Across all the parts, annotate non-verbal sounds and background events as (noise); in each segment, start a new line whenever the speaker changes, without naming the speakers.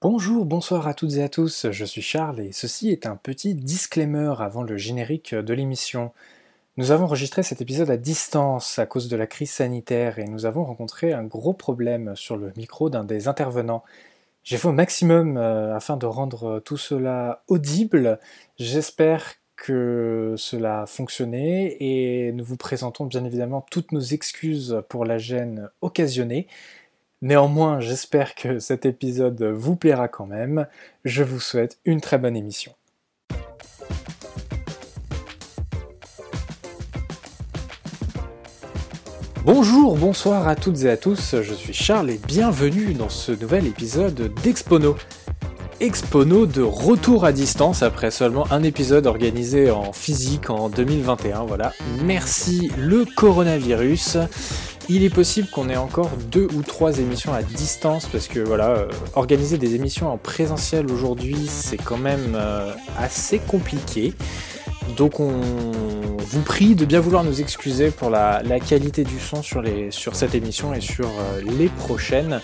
Bonjour, bonsoir à toutes et à tous, je suis Charles et ceci est un petit disclaimer avant le générique de l'émission. Nous avons enregistré cet épisode à distance à cause de la crise sanitaire et nous avons rencontré un gros problème sur le micro d'un des intervenants. J'ai fait au maximum euh, afin de rendre tout cela audible. J'espère que cela a fonctionné et nous vous présentons bien évidemment toutes nos excuses pour la gêne occasionnée. Néanmoins, j'espère que cet épisode vous plaira quand même. Je vous souhaite une très bonne émission. Bonjour, bonsoir à toutes et à tous, je suis Charles et bienvenue dans ce nouvel épisode d'Expono. Expono de retour à distance après seulement un épisode organisé en physique en 2021, voilà. Merci le coronavirus il est possible qu'on ait encore deux ou trois émissions à distance parce que voilà, euh, organiser des émissions en présentiel aujourd'hui, c'est quand même euh, assez compliqué. Donc on vous prie de bien vouloir nous excuser pour la, qualité du son sur, les, sur, cette émission et sur euh, les prochaines.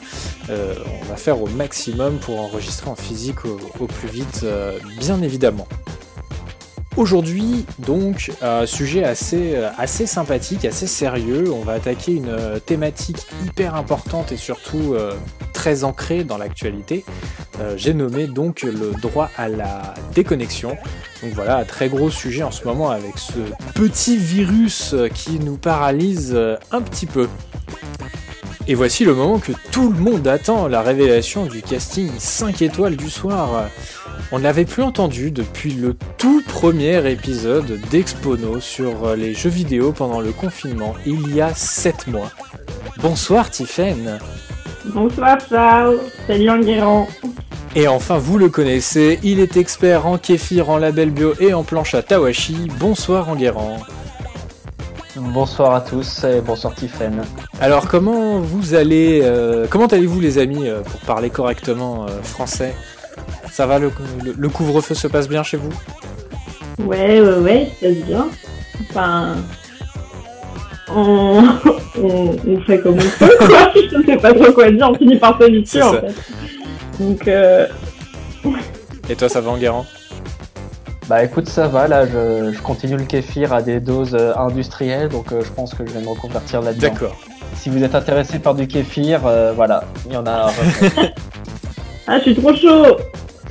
on va faire au maximum pour enregistrer en physique au plus vite, bien évidemment. Aujourd'hui, donc, un sujet assez, euh, assez sympathique, assez sérieux. On va attaquer une euh, thématique hyper importante et surtout euh, très ancrée dans l'actualité. J'ai nommé donc le droit à la déconnexion. Donc voilà, un très gros sujet en ce moment avec ce petit virus qui nous paralyse un petit peu. Et voici le moment que tout le monde attend, la révélation du casting 5 étoiles du soir. On ne l'avait plus entendu depuis le tout premier épisode d'Expono sur les jeux vidéo pendant le confinement, il y a 7 mois. Bonsoir Tiffen
Bonsoir Charles, salut Enguerrand
et enfin, vous le connaissez, il est expert en kéfir, en label bio et en planche à Tawashi. Bonsoir Enguerrand.
Bonsoir à tous et bonsoir Tiffen.
Alors comment vous allez, euh, comment allez-vous les amis euh, pour parler correctement euh, français? Ça va, le, couvre-feu se passe bien chez vous?
Ouais, ouais, ouais, ça se passe bien. Enfin, on, (laughs) fait comme on peut, quoi. (laughs) Je sais pas trop quoi dire, on finit par s'habituer en fait. Donc, euh...
Et toi, ça va en guérant
Bah écoute, ça va, là, je, continue le kéfir à des doses euh, industrielles, donc euh, je pense que je vais me reconvertir là-dedans.
D'accord.
Si vous êtes intéressé par du kéfir, euh, voilà, il y en a. (laughs)
ah, je suis trop chaud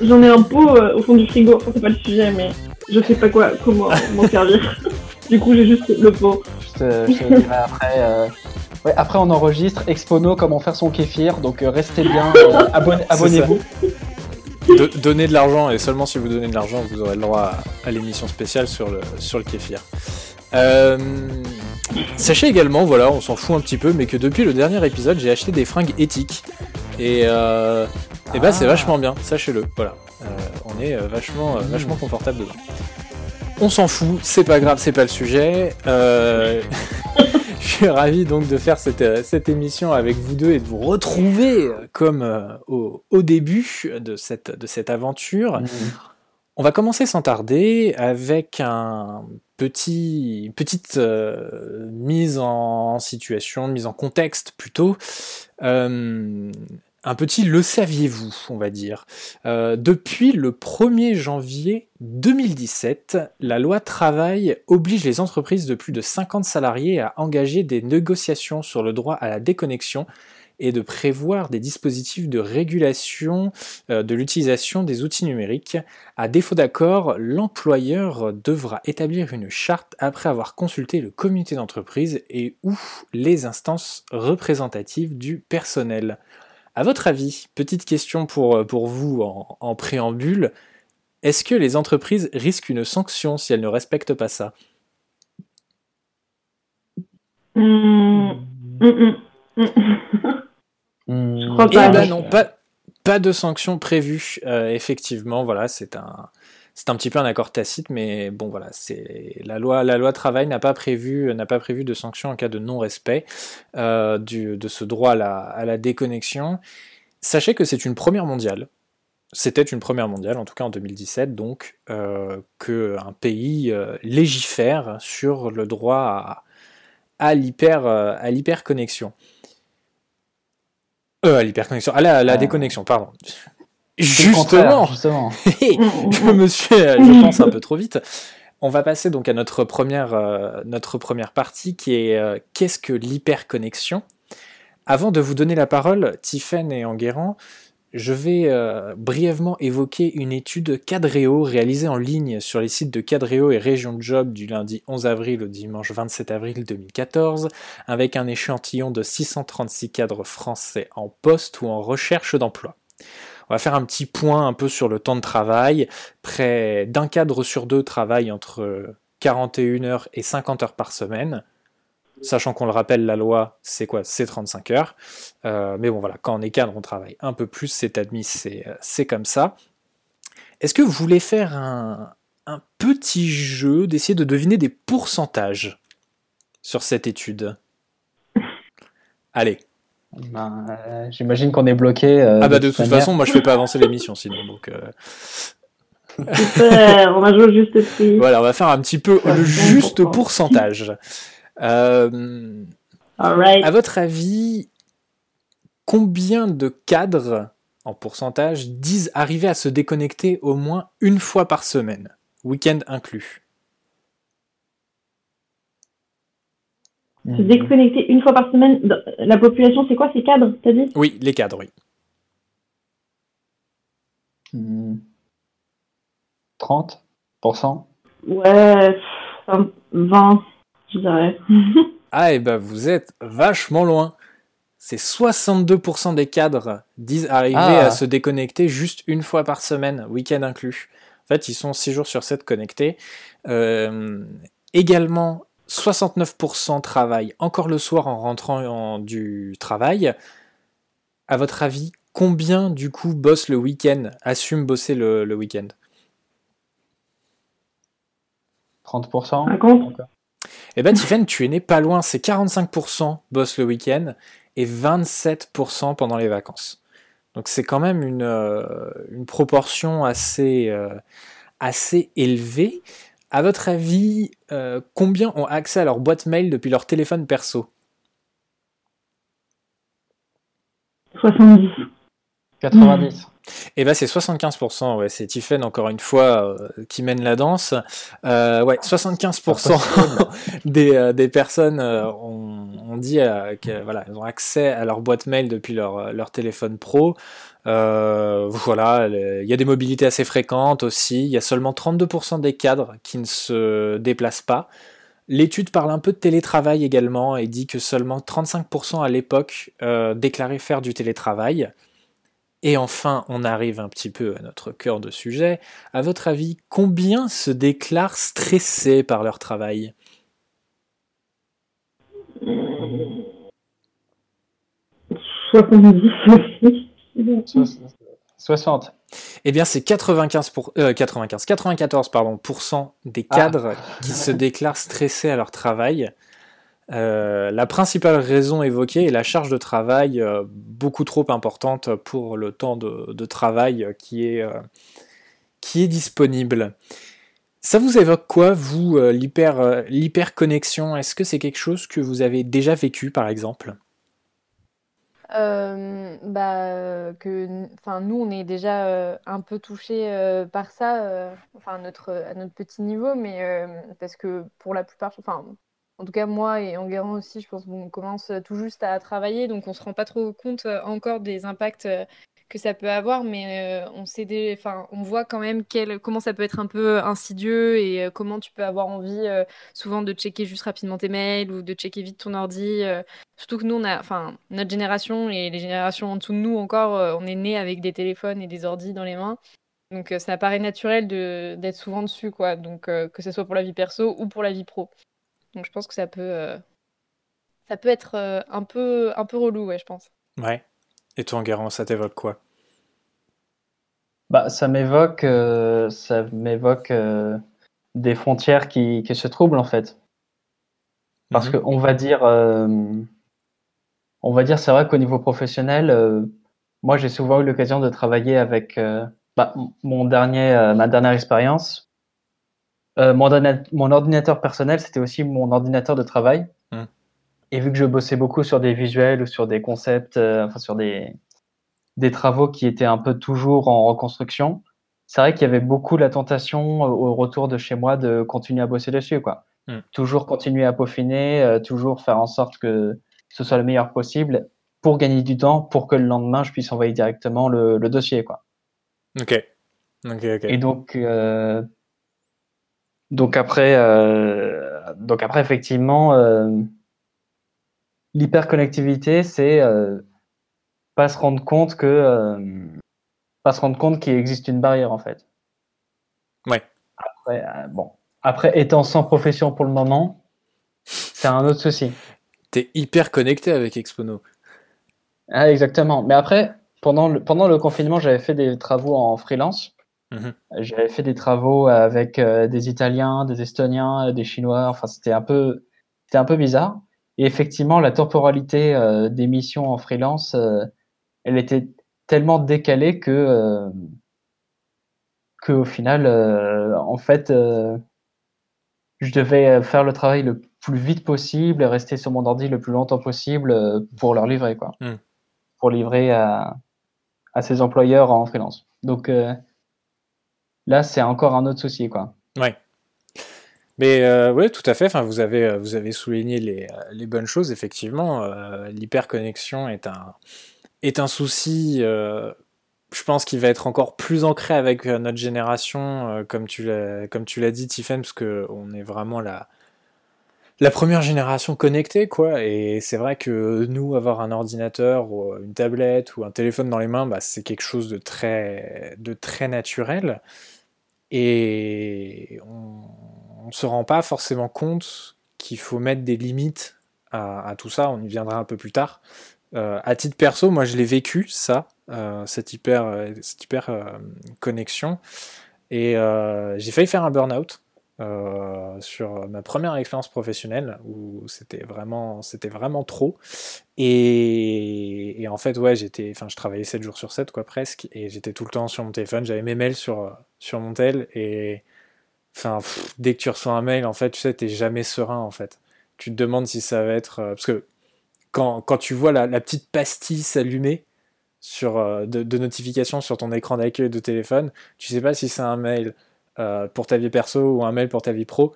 J'en ai un pot euh, au fond du frigo, enfin, c'est pas le sujet, mais je sais pas quoi, comment (laughs) m'en servir. (laughs) du coup, j'ai juste le pot.
Je te, dirai après. Euh, ouais, après, on enregistre Expono comment faire son kéfir, donc euh, restez bien, abonnez-vous.
Donnez de l'argent et seulement si vous donnez de l'argent, vous aurez le droit à, l'émission spéciale sur le, sur le kéfir. sachez également, voilà, on s'en fout un petit peu, mais que depuis le dernier épisode, j'ai acheté des fringues éthiques. Et et bah c'est ah. vachement bien, sachez-le. Voilà, euh, on est euh, vachement, euh, vachement confortable dedans. On s'en fout, c'est pas grave, c'est pas le sujet. (laughs) je suis ravi donc de faire cette, cette, émission avec vous deux et de vous retrouver comme au, au, début de cette, de cette aventure. Mmh. On va commencer sans tarder avec un petit, petite mise en situation, mise en contexte plutôt un petit le saviez-vous, on va dire. Euh, depuis le 1er janvier 2017, la loi travail oblige les entreprises de plus de 50 salariés à engager des négociations sur le droit à la déconnexion et de prévoir des dispositifs de régulation euh, de l'utilisation des outils numériques. À défaut d'accord, l'employeur devra établir une charte après avoir consulté le comité d'entreprise et ou les instances représentatives du personnel. À votre avis, petite question pour, euh, pour vous en, préambule, est-ce que les entreprises risquent une sanction si elles ne respectent pas ça?
Mmh. Mmh, mmh,
Je crois pas. Eh ben non, pas, pas de sanction prévue. Euh, effectivement, voilà, c'est un, c'est un petit peu un accord tacite, mais bon voilà, c'est la loi, la loi travail n'a pas prévu, n'a pas prévu de sanctions en cas de non-respect euh, de ce droit à la, déconnexion. Sachez que c'est une première mondiale. C'était une première mondiale, en tout cas en 2017, donc euh, qu'un pays euh, légifère sur le droit à, à l'hyperconnexion. Euh, à l'hyperconnexion, à la, la déconnexion, pardon. Justement, justement. (laughs) je me suis, je pense un peu trop vite. On va passer donc à notre première, euh, notre première partie qui est euh, qu'est-ce que l'hyperconnexion? Avant de vous donner la parole, Tiffen et Enguerrand, je vais euh, brièvement évoquer une étude Cadréo réalisée en ligne sur les sites de Cadréo et Région de Job du lundi 11 avril au dimanche 27 avril 2014, avec un échantillon de 636 cadres français en poste ou en recherche d'emploi. On va faire un petit point un peu sur le temps de travail. Près d'un cadre sur deux travaille entre 41 heures et 50 heures par semaine. Sachant qu'on le rappelle, la loi, c'est quoi? C'est 35 heures. Euh, mais bon, voilà, quand on est cadre, on travaille un peu plus, c'est admis, c'est comme ça. Est-ce que vous voulez faire un petit jeu d'essayer de deviner des pourcentages sur cette étude? Allez,
ben, euh, J'imagine qu'on est bloqué. Euh,
ah bah de, toute, façon, moi je fais pas avancer l'émission sinon. Donc, euh...
on va jouer juste prix.
Voilà, on va faire un petit peu le juste pourcentage. Euh, À votre avis, combien de cadres en pourcentage disent arriver à se déconnecter au moins une fois par semaine, week-end inclus?
Se mhm. déconnecter une fois par semaine. La population, c'est quoi ces cadres, t'as dit?
Oui, les cadres, oui.
30%
Ouais, 20, je dirais. (laughs)
ah, et ben vous êtes vachement loin. C'est 62% des cadres disent arriver à ah. se déconnecter juste une fois par semaine, week-end inclus. En fait, ils sont 6 jours sur 7 connectés. Euh, également, 69% travaillent encore le soir en rentrant du travail. À votre avis, combien du coup bossent le week-end, assument bosser le, week-end?
30%
Eh ben Tiffen, tu es né pas loin, c'est 45% bossent le week-end et 27% pendant les vacances. Donc c'est quand même une, euh, proportion assez, euh, assez élevée. À votre avis, euh, combien ont accès à leur boîte mail depuis leur téléphone perso?
70.
90.
Eh ben c'est 75%, ouais, c'est Tiffen encore une fois euh, qui mène la danse. Euh, ouais, 75% (laughs) des, des, personnes ont, dit qu'elles voilà, ont accès à leur boîte mail depuis leur, leur téléphone pro. Euh, voilà, il y a des mobilités assez fréquentes aussi. Il y a seulement 32% des cadres qui ne se déplacent pas. L'étude parle un peu de télétravail également et dit que seulement 35% à l'époque euh, déclaraient faire du télétravail. Et enfin, on arrive un petit peu à notre cœur de sujet. À votre avis, combien se déclarent stressés par leur travail?
70 aussi.
60.
Eh bien, c'est 95 pour, 95, 94 pardon, des ah. cadres qui se déclarent stressés à leur travail. Euh, la principale raison évoquée est la charge de travail euh, beaucoup trop importante pour le temps de, travail qui est, euh, qui est disponible. Ça vous évoque quoi, vous, l'hyperconnexion? Est-ce que c'est quelque chose que vous avez déjà vécu, par exemple?
Euh, bah, que, nous, on est déjà euh, un peu touchés euh, par ça, enfin, notre, à notre petit niveau, mais parce que pour la plupart, en tout cas, moi et Enguerrand aussi, je pense qu'on commence tout juste à travailler, donc on se rend pas trop compte encore des impacts que ça peut avoir, mais euh, on sait des, on voit quand même quel, comment ça peut être un peu insidieux et euh, comment tu peux avoir envie euh, souvent de checker juste rapidement tes mails ou de checker vite ton ordi. surtout que nous, on a, enfin, notre génération et les générations en dessous de nous encore, on est né avec des téléphones et des ordis dans les mains. Donc ça paraît naturel d'être souvent dessus, quoi. Donc que ce soit pour la vie perso ou pour la vie pro. Donc je pense que ça peut, ça peut être un peu, un peu relou, ouais, je pense.
Ouais. Et toi, Enguerrand, ça t'évoque quoi?
Bah, ça m'évoque, euh, ça m'évoque euh, des frontières qui, qui, se troublent en fait. Parce mhm. qu'on va dire, euh, on va dire, c'est vrai qu'au niveau professionnel, moi j'ai souvent eu l'occasion de travailler avec bah, mon dernier, ma dernière expérience. Mon, mon, ordinateur personnel, c'était aussi mon ordinateur de travail. Et vu que je bossais beaucoup sur des visuels ou sur des concepts, enfin sur des, des travaux qui étaient un peu toujours en reconstruction, c'est vrai qu'il y avait beaucoup la tentation au retour de chez moi de continuer à bosser dessus, quoi. Hmm. Toujours continuer à peaufiner, toujours faire en sorte que ce soit le meilleur possible pour gagner du temps, pour que le lendemain je puisse envoyer directement le, le dossier, quoi.
Ok.
Et donc, euh, donc après, euh, donc après effectivement, euh, l'hyperconnectivité, c'est pas se rendre compte que pas se rendre compte qu'il existe une barrière en fait.
Ouais.
Après, bon, après étant sans profession pour le moment, c'est un autre souci.
T'es hyper connecté avec Expono.
Ah, exactement. Mais après, pendant le, pendant le confinement, j'avais fait des travaux en freelance. Mhm. J'avais fait des travaux avec euh, des Italiens, des Estoniens, des Chinois. Enfin, c'était un peu, c'était un peu bizarre. Et effectivement, la temporalité euh, des missions en freelance, euh, elle était tellement décalée que, que au final, en fait, je devais faire le travail le plus vite possible et rester sur mon ordi le plus longtemps possible pour leur livrer, quoi. Hmm. Pour livrer à, à ses employeurs en freelance. Donc, Là, c'est encore un autre souci, quoi.
Ouais. Mais euh, oui, tout à fait. Enfin, vous avez euh, vous avez souligné les, euh, les bonnes choses. Effectivement, l'hyperconnexion est un est un souci. je pense qu'il va être encore plus ancré avec notre génération, comme tu l'as comme tu l'as dit, Tiffen, parce que on est vraiment la la première génération connectée, quoi. Et c'est vrai que nous, avoir un ordinateur ou une tablette ou un téléphone dans les mains, bah, c'est quelque chose de très de très naturel et on ne se rend pas forcément compte qu'il faut mettre des limites à, tout ça, on y viendra un peu plus tard. Euh, à titre perso, moi je l'ai vécu, ça, euh, cette hyper, cette hyper euh, connexion, et j'ai failli faire un burn-out. sur ma première expérience professionnelle où c'était vraiment vraiment trop et, en fait ouais j'étais enfin je travaillais 7 jours sur 7 quoi presque et j'étais tout le temps sur mon téléphone j'avais mes mails sur sur mon tel et dès que tu reçois un mail en fait tu sais t'es jamais serein en fait. Tu te demandes si ça va être euh, parce que quand, quand tu vois la, petite pastille s'allumer sur euh, de, de notification sur ton écran d'accueil de téléphone tu sais pas si c'est un mail euh, pour ta vie perso ou un mail pour ta vie pro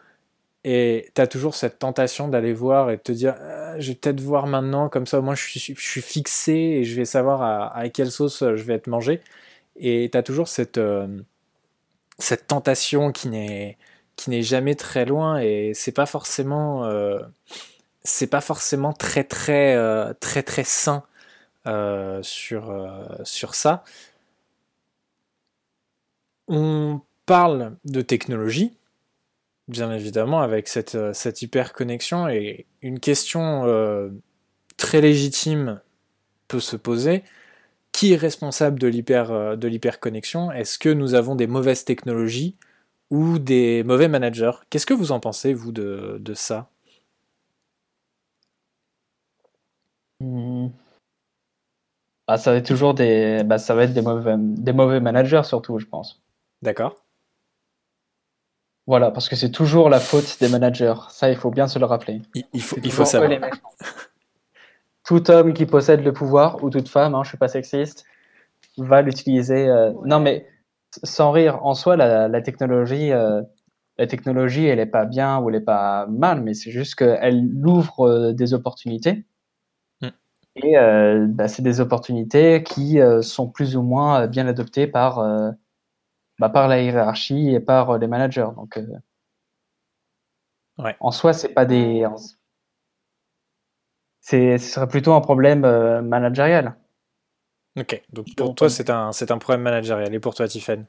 et tu as toujours cette tentation d'aller voir et de te dire je vais peut-être voir maintenant comme ça au moins je suis, fixé et je vais savoir à quelle sauce je vais être mangé et tu as toujours cette cette tentation qui n'est jamais très loin et c'est pas forcément euh, c'est pas forcément très très euh, très très sain euh, sur sur ça. On parle de technologie, bien évidemment, avec cette, cette hyper connexion et une question très légitime peut se poser qui est responsable de l'hyper euh, de l'hyperconnexion? Est-ce que nous avons des mauvaises technologies ou des mauvais managers? Qu'est-ce que vous en pensez vous de, de ça?
Hmm. bah, ça va être toujours des bah, ça va être des mauvais des mauvais managers surtout je pense.
D'accord.
Voilà, parce que c'est toujours la faute des managers. Ça, il faut bien se le rappeler.
Il, faut, il faut savoir (laughs)
tout homme qui possède le pouvoir, ou toute femme, hein, je suis pas sexiste, va l'utiliser. Euh, non, mais sans rire, en soi, la, technologie, euh, la technologie, elle est pas bien ou elle est pas mal, mais c'est juste qu'elle ouvre euh, des opportunités. Mm. Et bah, c'est des opportunités qui sont plus ou moins bien adoptées par, bah, par la hiérarchie et par les managers. Donc,
ouais.
en soi, c'est pas des ce serait plutôt un problème euh, managérial.
Ok, donc pour toi, c'est un, c'est un problème managérial. Et pour toi, Tiffen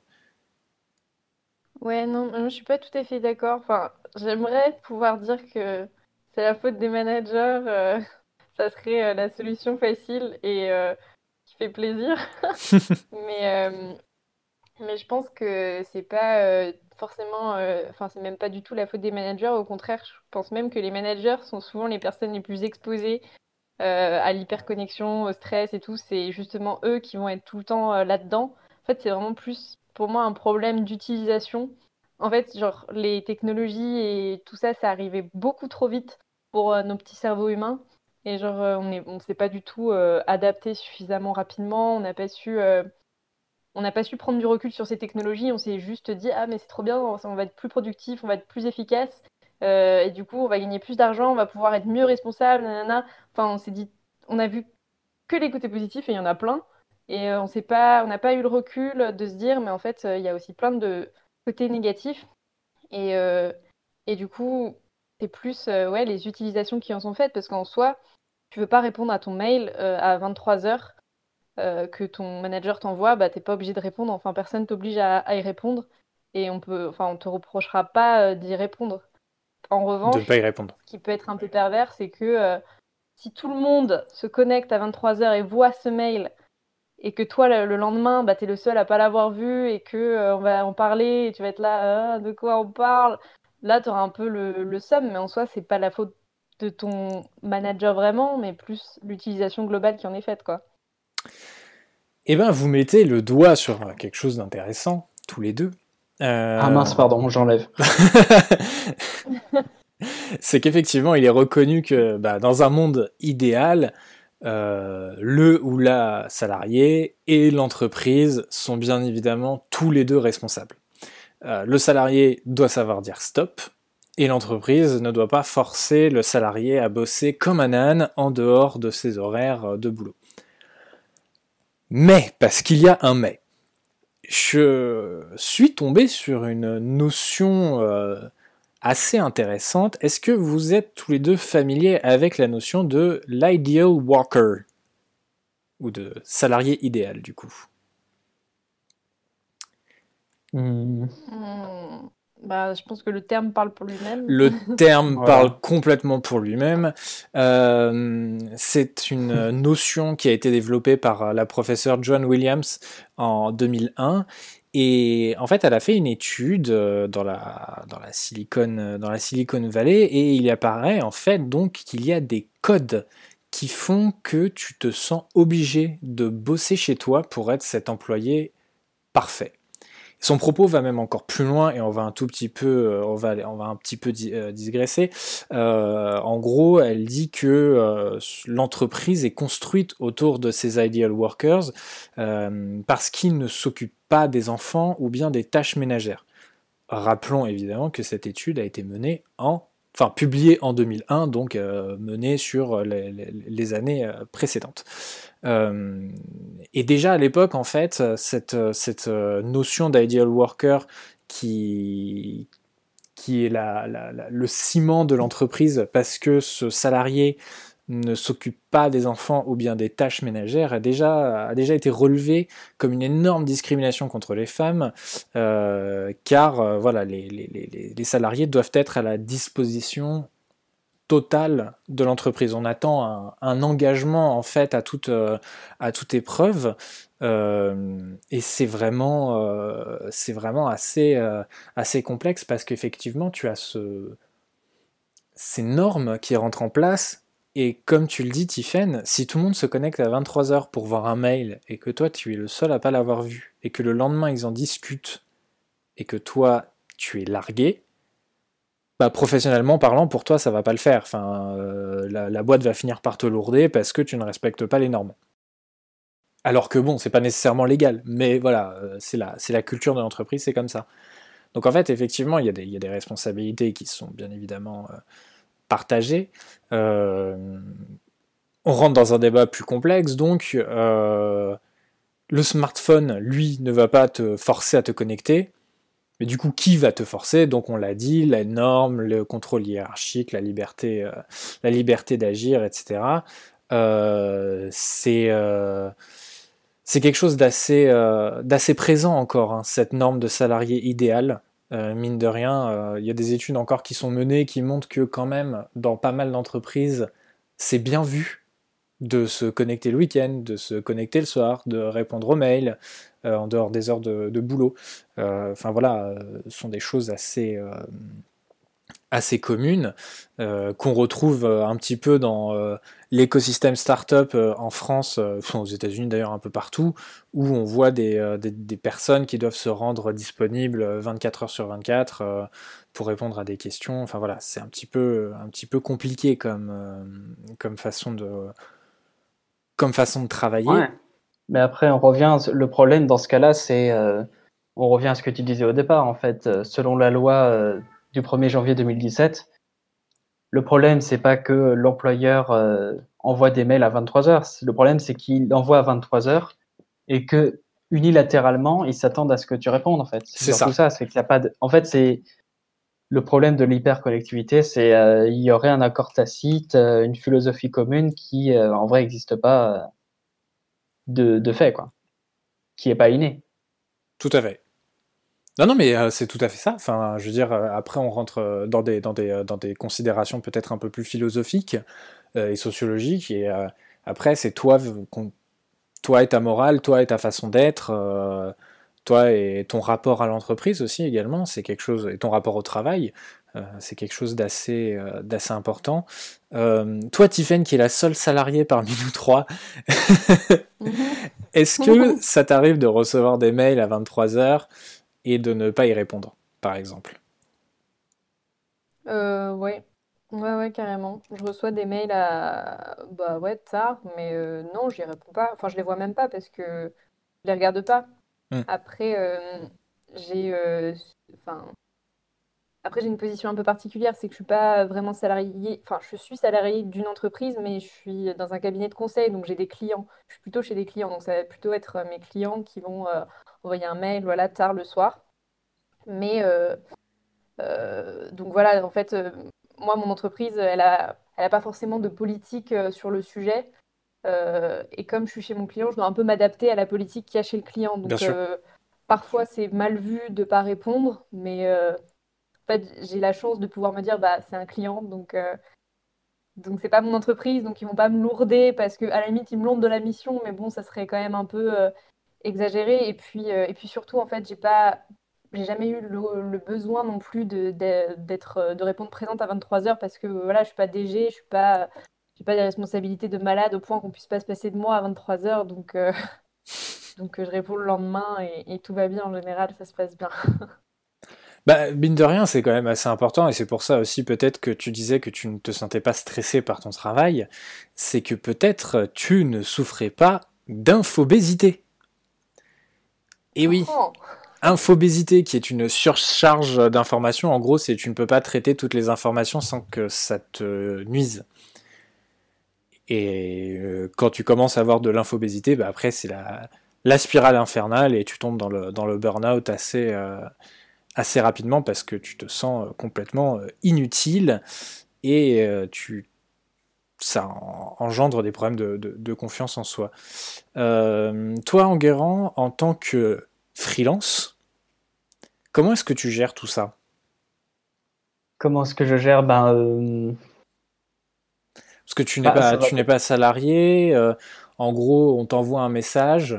Ouais, non, je suis pas tout à fait d'accord. Enfin, j'aimerais pouvoir dire que c'est la faute des managers. Euh, (laughs) ça serait euh, la solution facile et qui fait plaisir. (laughs) mais, mais je pense que c'est pas forcément, enfin, c'est même pas du tout la faute des managers. Au contraire, je pense même que les managers sont souvent les personnes les plus exposées euh, à l'hyperconnexion, au stress et tout. C'est justement eux qui vont être tout le temps euh, là-dedans. En fait, c'est vraiment plus pour moi un problème d'utilisation. En fait, genre les technologies et tout ça, ça arrivait beaucoup trop vite pour euh, nos petits cerveaux humains. Et genre, on ne s'est pas du tout adapté suffisamment rapidement. On n'a pas su on n'a pas su prendre du recul sur ces technologies. On s'est juste dit ah mais c'est trop bien, on va être plus productif, on va être plus efficace. et du coup, on va gagner plus d'argent, on va pouvoir être mieux responsable. Enfin, on s'est dit, on a vu que les côtés positifs et il y en a plein. Et on sait pas, on n'a pas eu le recul de se dire, mais en fait, il y a aussi plein de côtés négatifs. Et, du coup, c'est plus les utilisations qui en sont faites, parce qu'en soi, tu veux pas répondre à ton mail à 23h que ton manager t'envoie, bah, tu n'es pas obligé de répondre. Enfin, personne t'oblige à, à, y répondre. Et on peut, enfin, on te reprochera pas d'y répondre. En revanche,
de pas y répondre.
ce qui peut être un peu pervers, c'est que si tout le monde se connecte à 23h et voit ce mail et que toi le, lendemain bah, tu es le seul à pas l'avoir vu et que euh, on va en parler et tu vas être là ah, de quoi on parle? Là tu auras un peu le, le somme mais en soi c'est pas la faute de ton manager vraiment mais plus l'utilisation globale qui en est faite quoi.
Eh ben vous mettez le doigt sur quelque chose d'intéressant tous les deux.
Euh, ah mince pardon j'enlève. (laughs)
c'est qu'effectivement, il est reconnu que bah, dans un monde idéal, euh, le ou la salarié et l'entreprise sont bien évidemment tous les deux responsables. Euh, le salarié doit savoir dire stop, et l'entreprise ne doit pas forcer le salarié à bosser comme un âne en dehors de ses horaires de boulot. Mais, parce qu'il y a un mais, je suis tombé sur une notion euh, assez intéressante. Est-ce que vous êtes tous les deux familiers avec la notion de l'ideal worker ou de salarié idéal du coup?
Hmm. Bah, je pense que le terme parle pour lui-même.
Le terme (laughs) parle complètement pour lui-même. Euh, c'est une (laughs) notion qui a été développée par la professeure Joan Williams en 2001 et en fait, elle a fait une étude euh, dans la, dans la, Silicon, euh, dans la Silicon Valley et il apparaît en fait donc qu'il y a des codes qui font que tu te sens obligé de bosser chez toi pour être cet employé parfait. Son propos va même encore plus loin et on va un tout petit peu, euh, on va, on va petit peu euh, digresser. Euh, en gros, elle dit que l'entreprise est construite autour de ces ideal workers parce qu'ils ne s'occupent pas des enfants ou bien des tâches ménagères. Rappelons évidemment que cette étude a été menée en enfin publiée en 2001, donc menée sur les années précédentes. Euh, et déjà à l'époque, en fait, cette, cette euh, notion d'ideal worker qui, qui est la, le ciment de l'entreprise parce que ce salarié ne s'occupe pas des enfants ou bien des tâches ménagères a déjà, été relevé comme une énorme discrimination contre les femmes, euh, car voilà, les, salariés doivent être à la disposition total de l'entreprise. On attend un, engagement en fait à toute, euh, épreuve. Euh, et c'est vraiment, euh, assez, complexe parce qu'effectivement tu as ce, ces normes qui rentrent en place. Et comme tu le dis, Tiffen, si tout le monde se connecte à 23h pour voir un mail et que toi tu es le seul à pas l'avoir vu et que le lendemain ils en discutent et que toi tu es largué, bah, professionnellement parlant, pour toi, ça va pas le faire. Enfin, euh, la, boîte va finir par te lourder parce que tu ne respectes pas les normes. Alors que bon, c'est pas nécessairement légal, mais voilà, euh, c'est la, culture de l'entreprise, c'est comme ça. Donc en fait, effectivement, il y, a des, y a des responsabilités qui sont bien évidemment euh, partagées. on rentre dans un débat plus complexe, donc le smartphone, lui, ne va pas te forcer à te connecter. Mais du coup, qui va te forcer? Donc on l'a dit, la norme, le contrôle hiérarchique, la liberté, euh, la liberté d'agir, etc. Euh, c'est euh, c'est quelque chose d'assez d'assez présent encore, hein, cette norme de salarié idéal. Mine de rien, il y a des études encore qui sont menées qui montrent que quand même, dans pas mal d'entreprises, c'est bien vu de se connecter le week-end, de se connecter le soir, de répondre aux mails, euh, en dehors des heures de, boulot. Euh, enfin voilà, euh, ce sont des choses assez assez commune, qu'on retrouve un petit peu dans l'écosystème startup en France, aux États-Unis d'ailleurs un peu partout, où on voit des, des, personnes qui doivent se rendre disponibles 24 heures sur 24 pour répondre à des questions. Enfin voilà, c'est un petit peu, un petit peu compliqué comme, comme façon de comme façon de travailler.
Mais après, on revient. Le problème dans ce cas-là, c'est euh, on revient à ce que tu disais au départ. En fait, euh, selon la loi euh, du 1er janvier 2017, le problème c'est pas que l'employeur envoie des mails à 23 heures. Le problème c'est qu'il envoie à 23 heures et que unilatéralement ils s'attendent à ce que tu répondes. En fait,
c'est ça.
ça. C'est qu'il y a pas. De... En fait, c'est le problème de l'hypercollectivité, c'est euh, il y aurait un accord tacite, euh, une philosophie commune qui euh, en vrai n'existe pas de, de, fait, quoi, qui est pas inné.
Tout à fait. Non, non, mais c'est tout à fait ça. Enfin, je veux dire, après, on rentre dans des, dans des, dans des considérations peut-être un peu plus philosophiques et sociologiques. Et après, c'est toi, toi et ta morale, toi et ta façon d'être toi et ton rapport à l'entreprise aussi également, c'est quelque chose, et ton rapport au travail, euh, c'est quelque chose d'assez euh, d'assez important. Euh, toi, Tiffen, qui est la seule salariée parmi nous trois, (laughs) mhm. est-ce que ça t'arrive de recevoir des mails à 23h et de ne pas y répondre, par exemple
euh, ouais. Ouais, ouais, carrément. Je reçois des mails à bah ouais, tard, mais non, j'y réponds pas. Enfin, je les vois même pas parce que je les regarde pas. Mm. Après, euh, j'ai, euh, enfin, après j'ai une position un peu particulière, c'est que je suis pas vraiment salarié. Enfin, je suis salarié d'une entreprise, mais je suis dans un cabinet de conseil, donc j'ai des clients. Je suis plutôt chez des clients, donc ça va plutôt être euh, mes clients qui vont envoyer un mail, voilà, tard le soir. Mais donc voilà, en fait, moi, mon entreprise, elle a, elle a pas forcément de politique sur le sujet. Euh, et comme je suis chez mon client, je dois un peu m'adapter à la politique qu'il y a chez le client. Donc euh, parfois c'est mal vu de ne pas répondre, mais euh, en fait j'ai la chance de pouvoir me dire bah c'est un client, donc donc c'est pas mon entreprise, donc ils vont pas me lourder parce que à la limite ils me lourdent de la mission, mais bon ça serait quand même un peu exagéré. Et puis et puis surtout en fait j'ai pas j'ai jamais eu le, besoin non plus de, d'être, de répondre présente à 23h parce que voilà, je suis pas DG, je suis pas j'ai pas des responsabilités de malade au point qu'on puisse pas se passer de moi à 23 heures. Donc, euh, (laughs) donc euh, je réponds le lendemain et, tout va bien en général, ça se passe bien. (laughs)
bah, mine de rien, c'est quand même assez important et c'est pour ça aussi peut-être que tu disais que tu ne te sentais pas stressé par ton travail. C'est que peut-être tu ne souffrais pas d'infobésité. Et oui. Oh. Infobésité, qui est une surcharge d'informations, en gros, c'est tu ne peux pas traiter toutes les informations sans que ça te nuise. Et euh, quand tu commences à avoir de l'infobésité, bah après c'est la, la, spirale infernale et tu tombes dans le, dans le burn-out assez, euh, assez rapidement parce que tu te sens euh, complètement inutile et tu, ça engendre des problèmes de, de, confiance en soi. toi, Enguerrand, en tant que freelance, comment est-ce que tu gères tout ça?
Comment est-ce que je gère? Ben,
parce que tu n'es bah, pas, tu n'es pas salarié. Euh, en gros, on t'envoie un message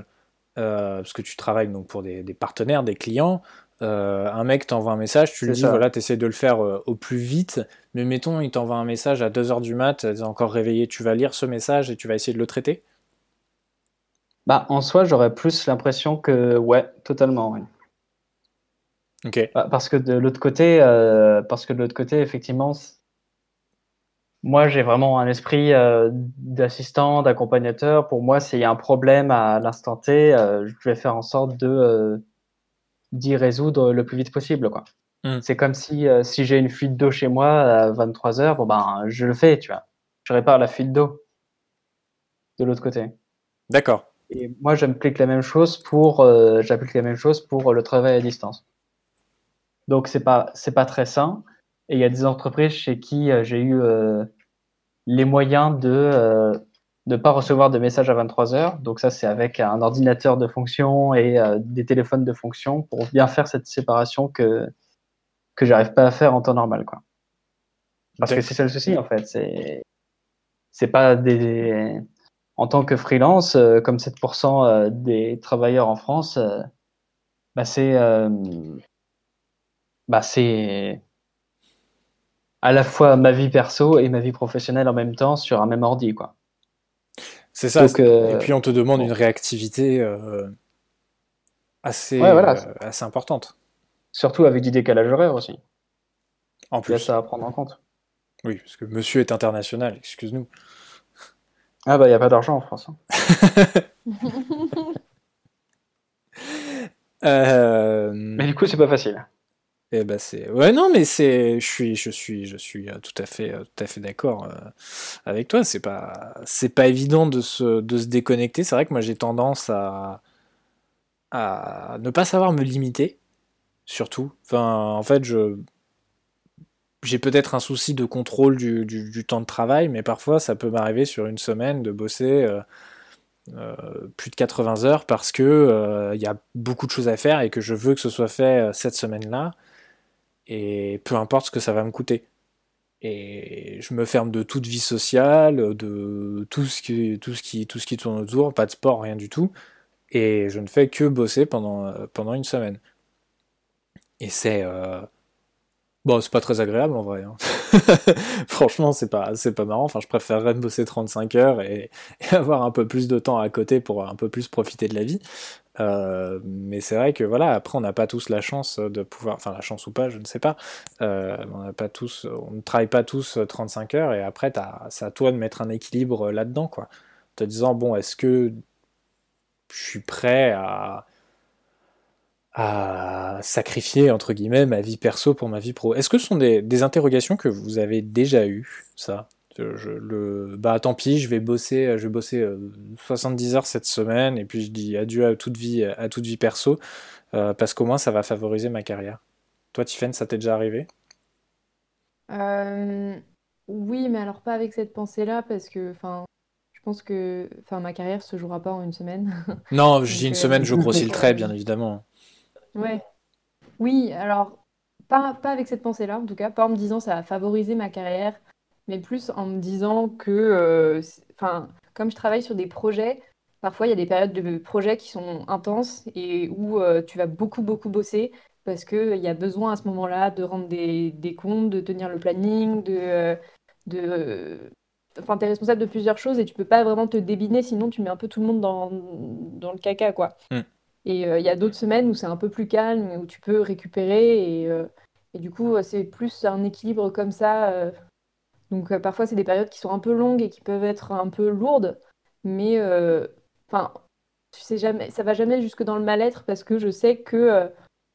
euh, parce que tu travailles donc pour des, partenaires, des clients. Euh, un mec t'envoie un message, tu lui dis voilà, tu essaies de le faire au plus vite, mais mettons, il t'envoie un message à 2h du mat, es encore réveillé, tu vas lire ce message et tu vas essayer de le traiter?
Bah, en soi, j'aurais plus l'impression que, ouais, totalement, oui.
Ok.
Bah, parce que de l'autre côté, parce que de l'autre côté, effectivement, moi, j'ai vraiment un esprit euh, d'assistant, d'accompagnateur. Pour moi, s'il y a un problème à l'instant T, euh, je vais faire en sorte de euh, d'y résoudre le plus vite possible. Quoi. Hmm. C'est comme si, si j'ai une fuite d'eau chez moi à 23 heures, bon ben, je le fais, tu vois. Je répare la fuite d'eau de l'autre côté.
D'accord.
Et moi, j'applique la même chose pour j'applique la même chose pour le travail à distance. Donc c'est pas c'est pas très sain. Et il y a des entreprises chez qui euh, j'ai eu euh, les moyens de ne euh, pas recevoir de messages à 23 heures. Donc ça, c'est avec un ordinateur de fonction et des téléphones de fonction pour bien faire cette séparation que que j'arrive pas à faire en temps normal, quoi. Parce que c'est ça le souci, en fait. C'est c'est pas des en tant que freelance, comme 7% des travailleurs en France, bah c'est bah c'est à la fois ma vie perso et ma vie professionnelle en même temps sur un même ordi, quoi.
C'est ça. Et puis on te demande une réactivité assez, assez importante.
Surtout avec du décalage horaire aussi.
En plus.
ça à prendre en compte.
Oui, parce que monsieur est international, excuse-nous.
Ah bah il n'y a pas d'argent en France. Hein. (laughs) (laughs)
Euh,
mais du coup c'est pas facile.
Eh ben c'est ouais non mais c'est je suis je suis je suis euh, tout à fait euh, tout à fait d'accord avec toi. C'est pas c'est pas évident de se de se déconnecter. C'est vrai que moi j'ai tendance à à ne pas savoir me limiter surtout. Enfin en fait je j'ai peut-être un souci de contrôle du, temps de travail, mais parfois ça peut m'arriver sur une semaine de bosser euh, euh, plus de 80 heures parce que euh, il y a beaucoup de choses à faire et que je veux que ce soit fait cette semaine-là, et peu importe ce que ça va me coûter. Et je me ferme de toute vie sociale, de tout ce qui, tout ce qui, tout ce qui tourne autour, pas de sport, rien du tout, et je ne fais que bosser pendant, pendant une semaine. Et c'est Bon, c'est pas très agréable en vrai. Hein. (laughs) Franchement, c'est pas, c'est pas marrant. Enfin, je préférerais bosser 35 heures et, avoir un peu plus de temps à côté pour un peu plus profiter de la vie. Euh, mais c'est vrai que voilà, après, on n'a pas tous la chance de pouvoir, enfin la chance ou pas, je ne sais pas. Euh, on n'a pas tous, on ne travaille pas tous 35 heures et après, c'est à toi de mettre un équilibre là-dedans, quoi. Te disant bon, est-ce que je suis prêt à à sacrifier entre guillemets ma vie perso pour ma vie pro? Est-ce que ce sont des, interrogations que vous avez déjà eues, ça? Je, le, bah tant pis, je vais bosser, je vais bosser 70 euh, heures cette semaine et puis je dis adieu à toute vie, à toute vie perso euh, parce qu'au moins ça va favoriser ma carrière. Toi, Tiffen, ça t'est déjà arrivé?
Euh, Oui, mais alors pas avec cette pensée-là parce que, enfin, je pense que, enfin, ma carrière se jouera pas en une semaine. (laughs)
non, je dis une semaine, je (laughs) grossis le trait, bien évidemment.
Ouais. Oui, alors, pas, pas avec cette pensée-là, en tout cas, pas en me disant ça va favoriser ma carrière, mais plus en me disant que, euh, enfin, comme je travaille sur des projets, parfois il y a des périodes de projets qui sont intenses et où euh, tu vas beaucoup, beaucoup bosser parce qu'il y a besoin à ce moment-là de rendre des, des comptes, de tenir le planning, de. Euh, de Enfin, tu es responsable de plusieurs choses et tu peux pas vraiment te débiner, sinon tu mets un peu tout le monde dans, dans le caca, quoi. Mm. Et euh, il y a d'autres semaines où c'est un peu plus calme, où tu peux récupérer. Et, euh, et du coup, c'est plus un équilibre comme ça. Euh. Donc parfois, c'est des périodes qui sont un peu longues et qui peuvent être un peu lourdes. Mais enfin, tu sais jamais, ça va jamais jusque dans le mal-être parce que je sais que,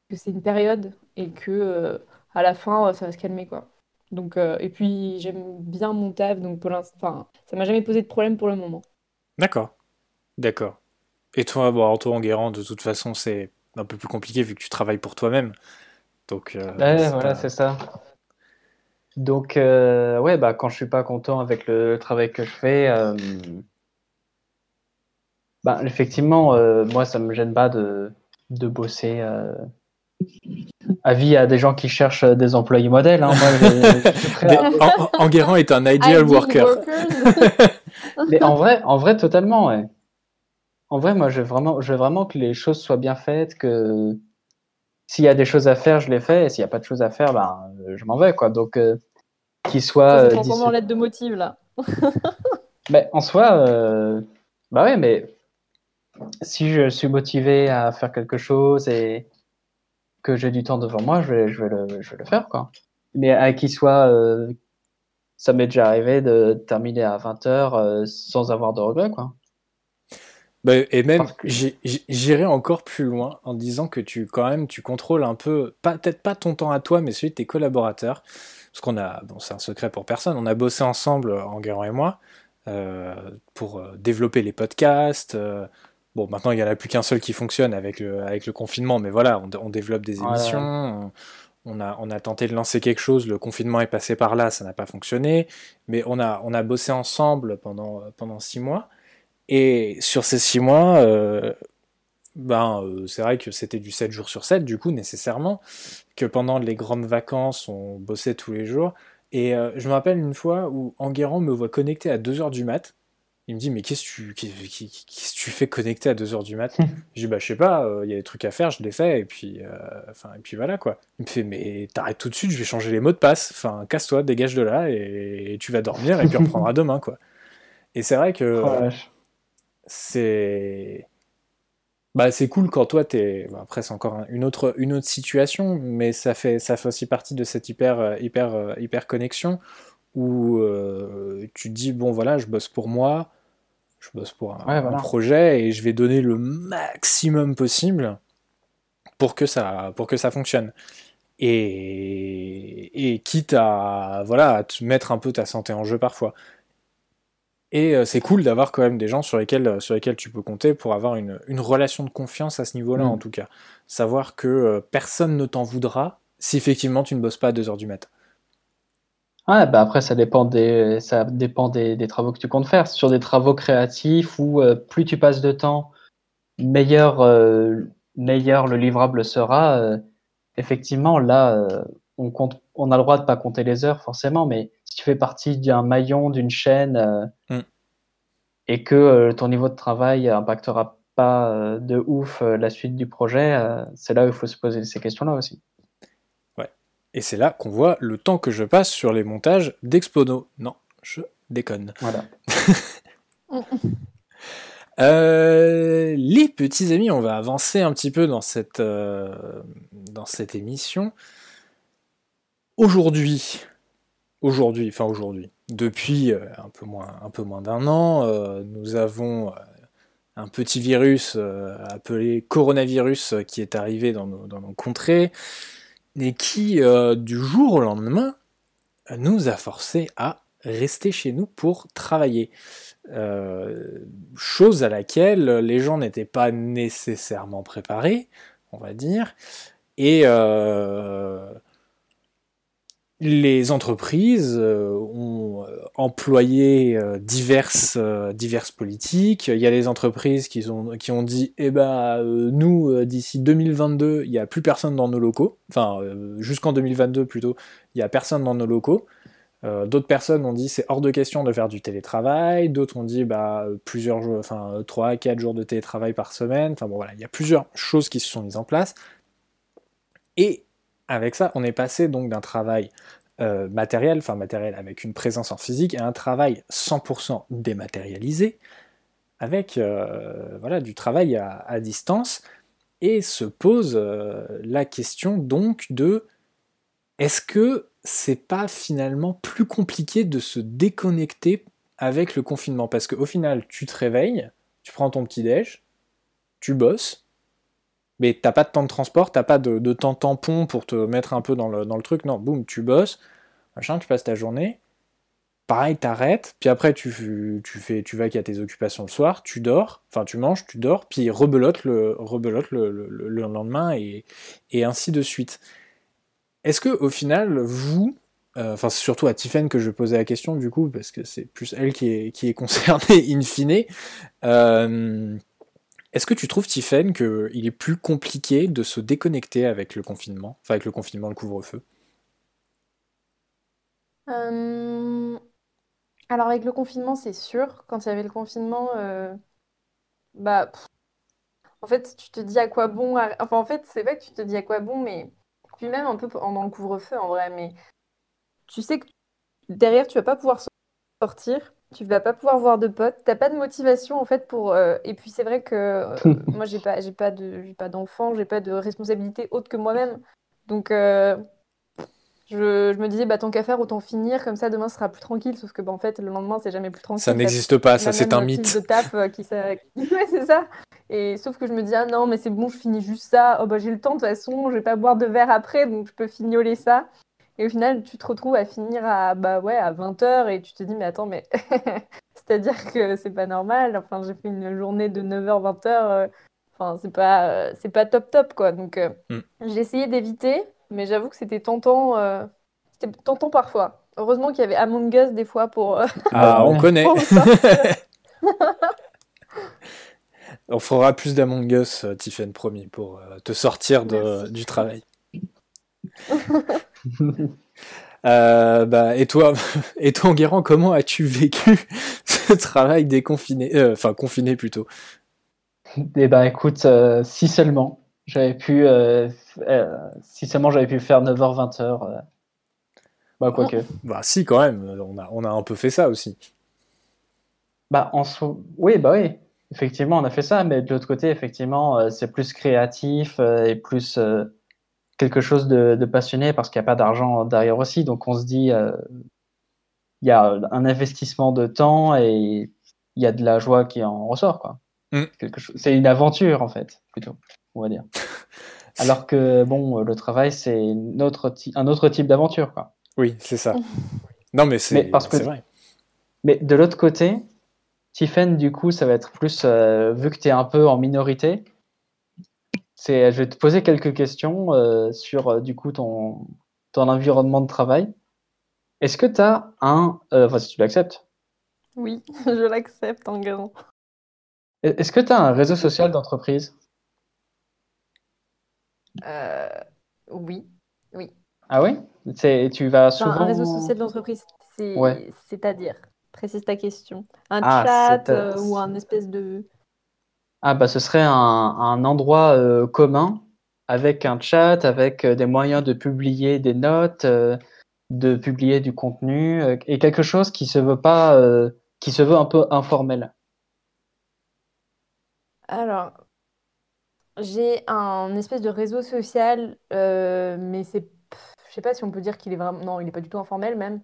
que c'est une période et que à la fin, ça va se calmer. quoi. Donc, et puis, j'aime bien mon taf, donc pour l'instant, enfin, ça m'a jamais posé de problème pour le moment.
D'accord. D'accord. Et toi, bon, toi, Enguerrand, de toute façon, c'est un peu plus compliqué vu que tu travailles pour toi-même. Donc,
euh, ouais, voilà, c'est ça. Donc, euh, ouais, bah, quand je suis pas content avec le travail que je fais, euh, bah, effectivement, moi, ça me gêne pas de, de bosser à vie à des gens qui cherchent des employés modèles. Hein.
Enguerrand est un ideal worker.
Mais en vrai, en vrai, totalement, ouais. En vrai, moi, je veux vraiment, je veux vraiment que les choses soient bien faites, que s'il y a des choses à faire, je les fais, et s'il n'y a pas de choses à faire, ben, je m'en vais, quoi. Donc, euh, qu'il soit.
Ça, euh, lettre de motive, là.
mais (laughs) en soi, euh, bah ouais, mais si je suis motivé à faire quelque chose et que j'ai du temps devant moi, je vais, je vais, le, je vais le faire, quoi. Mais à qu'il soit. Euh, ça m'est déjà arrivé de terminer à 20h sans avoir de regrets, quoi.
Bah, et même, j'irai encore plus loin en disant que tu, quand même, tu contrôles un peu, peut-être pas ton temps à toi, mais celui de tes collaborateurs. Parce qu'on a, bon, c'est un secret pour personne, on a bossé ensemble, Enguerrand et moi, euh, pour euh, développer les podcasts. Euh, bon, maintenant, il n'y en a plus qu'un seul qui fonctionne avec le, avec le confinement, mais voilà, on, développe des émissions. On, a, on a tenté de lancer quelque chose, le confinement est passé par là, ça n'a pas fonctionné, mais on a, on a bossé ensemble pendant, pendant six mois. Et sur ces six mois, euh, ben, euh, c'est vrai que c'était du 7 jours sur 7, du coup, nécessairement, que pendant les grandes vacances, on bossait tous les jours. Et euh, je me rappelle une fois où Enguerrand me voit connecté à 2h du mat, Il me dit, mais qu'est-ce que tu, fais connecté à 2h du mat? (laughs) Je dis, bah, je sais pas, il y a des trucs à faire, je les fais, et puis, enfin, et puis voilà, quoi. Il me fait, mais t'arrêtes tout de suite, je vais changer les mots de passe, enfin, casse-toi, dégage de là, et, tu vas dormir, et puis on reprendra (laughs) demain, quoi. Et c'est vrai que oh, c'est bah, c'est cool quand toi t'es après c'est encore une autre une autre situation mais ça fait ça fait aussi partie de cette hyper hyper hyper connexion où euh, tu te dis bon voilà je bosse pour moi je bosse pour un, projet et je vais donner le maximum possible pour que ça pour que ça fonctionne. Et, et quitte à voilà à te mettre un peu ta santé en jeu parfois et euh, c'est cool d'avoir quand même des gens sur lesquels, euh, sur lesquels tu peux compter pour avoir une, une relation de confiance à ce niveau-là, mm. en tout cas. Savoir que euh, personne ne t'en voudra si effectivement tu ne bosses pas à 2h du matin.
Ouais, bah après, ça dépend, des, ça dépend des, des, travaux que tu comptes faire. Sur des travaux créatifs où plus tu passes de temps, meilleur, meilleur le livrable sera. effectivement, là, on, compte, on a le droit de pas compter les heures forcément, mais si tu fais partie d'un maillon d'une chaîne euh, mm. et que euh, ton niveau de travail impactera pas euh, de ouf la suite du projet, c'est là où il faut se poser ces questions-là aussi.
Ouais. Et c'est là qu'on voit le temps que je passe sur les montages d'Expono. Non, je déconne.
Voilà. (laughs)
les petits amis, on va avancer un petit peu dans cette, dans cette émission. Aujourd'hui, aujourd'hui, enfin aujourd'hui, depuis euh, un peu moins, un peu moins d'un an, euh, nous avons euh, un petit virus appelé coronavirus qui est arrivé dans nos, dans nos contrées et qui, du jour au lendemain, nous a forcé à rester chez nous pour travailler. chose à laquelle les gens n'étaient pas nécessairement préparés, on va dire, et les entreprises euh, ont euh, employé euh, diverses, diverses politiques. Il y a les entreprises qui ont, qui ont dit Eh ben, nous, d'ici 2022, il n'y a plus personne dans nos locaux. Enfin, jusqu'en 2022 plutôt, il n'y a personne dans nos locaux. D'autres personnes ont dit c'est hors de question de faire du télétravail. D'autres ont dit bah, plusieurs jours, enfin 3 4 jours de télétravail par semaine. Enfin bon voilà, il y a plusieurs choses qui se sont mises en place. Et avec ça, on est passé donc d'un travail euh, matériel, enfin matériel avec une présence en physique, à un travail 100% dématérialisé, avec euh, voilà, du travail à, distance, et se pose euh, la question donc de est-ce que c'est pas finalement plus compliqué de se déconnecter avec le confinement? Parce qu'au final, tu te réveilles, tu prends ton petit déj, tu bosses, mais t'as pas de temps de transport, t'as pas de, temps tampon pour te mettre un peu dans le, dans le truc, non, boum, tu bosses, machin, tu passes ta journée, pareil, t'arrêtes, puis après tu, tu, fais, tu vas qu'il y a tes occupations le soir, tu dors, enfin tu manges, tu dors, puis rebelote le, rebelote le, lendemain, et, et, ainsi de suite. Est-ce que au final, vous, euh, enfin c'est surtout à Tiffen que je posais la question du coup, parce que c'est plus elle qui est, qui est concernée (laughs) in fine, euh, est-ce que tu trouves, Tiffen, qu'il est plus compliqué de se déconnecter avec le confinement, enfin avec le confinement, le couvre-feu?
Alors avec le confinement, c'est sûr. Quand il y avait le confinement, euh, bah, en fait, tu te dis à quoi bon. Enfin, en fait, c'est vrai que tu te dis à quoi bon, mais puis même un peu pendant le couvre-feu en vrai, mais tu sais que derrière, tu vas pas pouvoir sortir tu vas pas pouvoir voir de potes, t'as pas de motivation en fait pour. Euh, et puis c'est vrai que euh, moi j'ai pas, j'ai pas de, j'ai pas d'enfant, j'ai pas de responsabilité autre que moi-même. Donc euh, je, je, me disais bah tant qu'à faire autant finir comme ça demain ce sera plus tranquille. Sauf que bah, en fait le lendemain c'est jamais plus tranquille.
Ça n'existe pas, ça c'est un mythe.
De taf qui ça... (laughs) ouais, c'est ça. Et sauf que je me dis ah non mais c'est bon je finis juste ça. Oh bah j'ai le temps de toute façon, je vais pas boire de verre après donc je peux fignoler ça. Et au final, tu te retrouves à finir à, bah ouais, à 20h et tu te dis, mais attends, mais (laughs) c'est-à-dire que c'est pas normal. Enfin, j'ai fait une journée de 9h, 20h. Euh, enfin, c'est pas, euh, c'est pas top top, quoi. Donc, euh, mm. j'ai essayé d'éviter, mais j'avoue que c'était tentant, c'était tentant parfois. Heureusement qu'il y avait Among Us des fois pour.
ah, on connaît. (laughs) on fera plus d'Among Us, Tiffen, promis, pour te sortir de, du travail. (laughs) (laughs) Euh, bah, et toi, (laughs) et toi, Enguerrand, comment as-tu vécu (laughs) ce travail déconfiné, euh, enfin confiné plutôt?
Eh ben, écoute, euh, si seulement j'avais pu, si seulement j'avais pu faire 9h, 20h. bah, quoique.
Bah, si, quand même, on a, on a un peu fait ça aussi.
Bah, en oui, bah oui, effectivement, on a fait ça, mais de l'autre côté, effectivement, c'est plus créatif et plus quelque chose de, passionné parce qu'il n'y a pas d'argent derrière aussi. Donc on se dit, euh, il y a un investissement de temps et il y a de la joie qui en ressort. quoi. Mm. C'est une aventure en fait, plutôt, on va dire. (laughs) Alors que bon, le travail, c'est un autre type d'aventure. quoi.
Oui, c'est ça. Non, mais c'est vrai.
Mais de l'autre côté, Tiffen, du coup, ça va être plus, euh, vu que tu es un peu en minorité, je vais te poser quelques questions euh, sur euh, du coup ton, ton environnement de travail. Est-ce que tu as un. Euh, enfin, si tu l'acceptes.
Oui, (laughs) je l'accepte en grand.
Est-ce que tu as un réseau social d'entreprise?
Oui. Oui.
Ah oui Tu vas souvent.
un réseau social d'entreprise, c'est-à-dire? Précise ta question. Un ah, chat ou un espèce de.
Ah bah ce serait un, endroit euh, commun avec un chat, avec euh, des moyens de publier des notes, euh, de publier du contenu et quelque chose qui se veut pas, qui se veut un peu informel.
Alors, j'ai un espèce de réseau social, mais c'est, je sais pas si on peut dire qu'il est vraiment, non, il est pas du tout informel même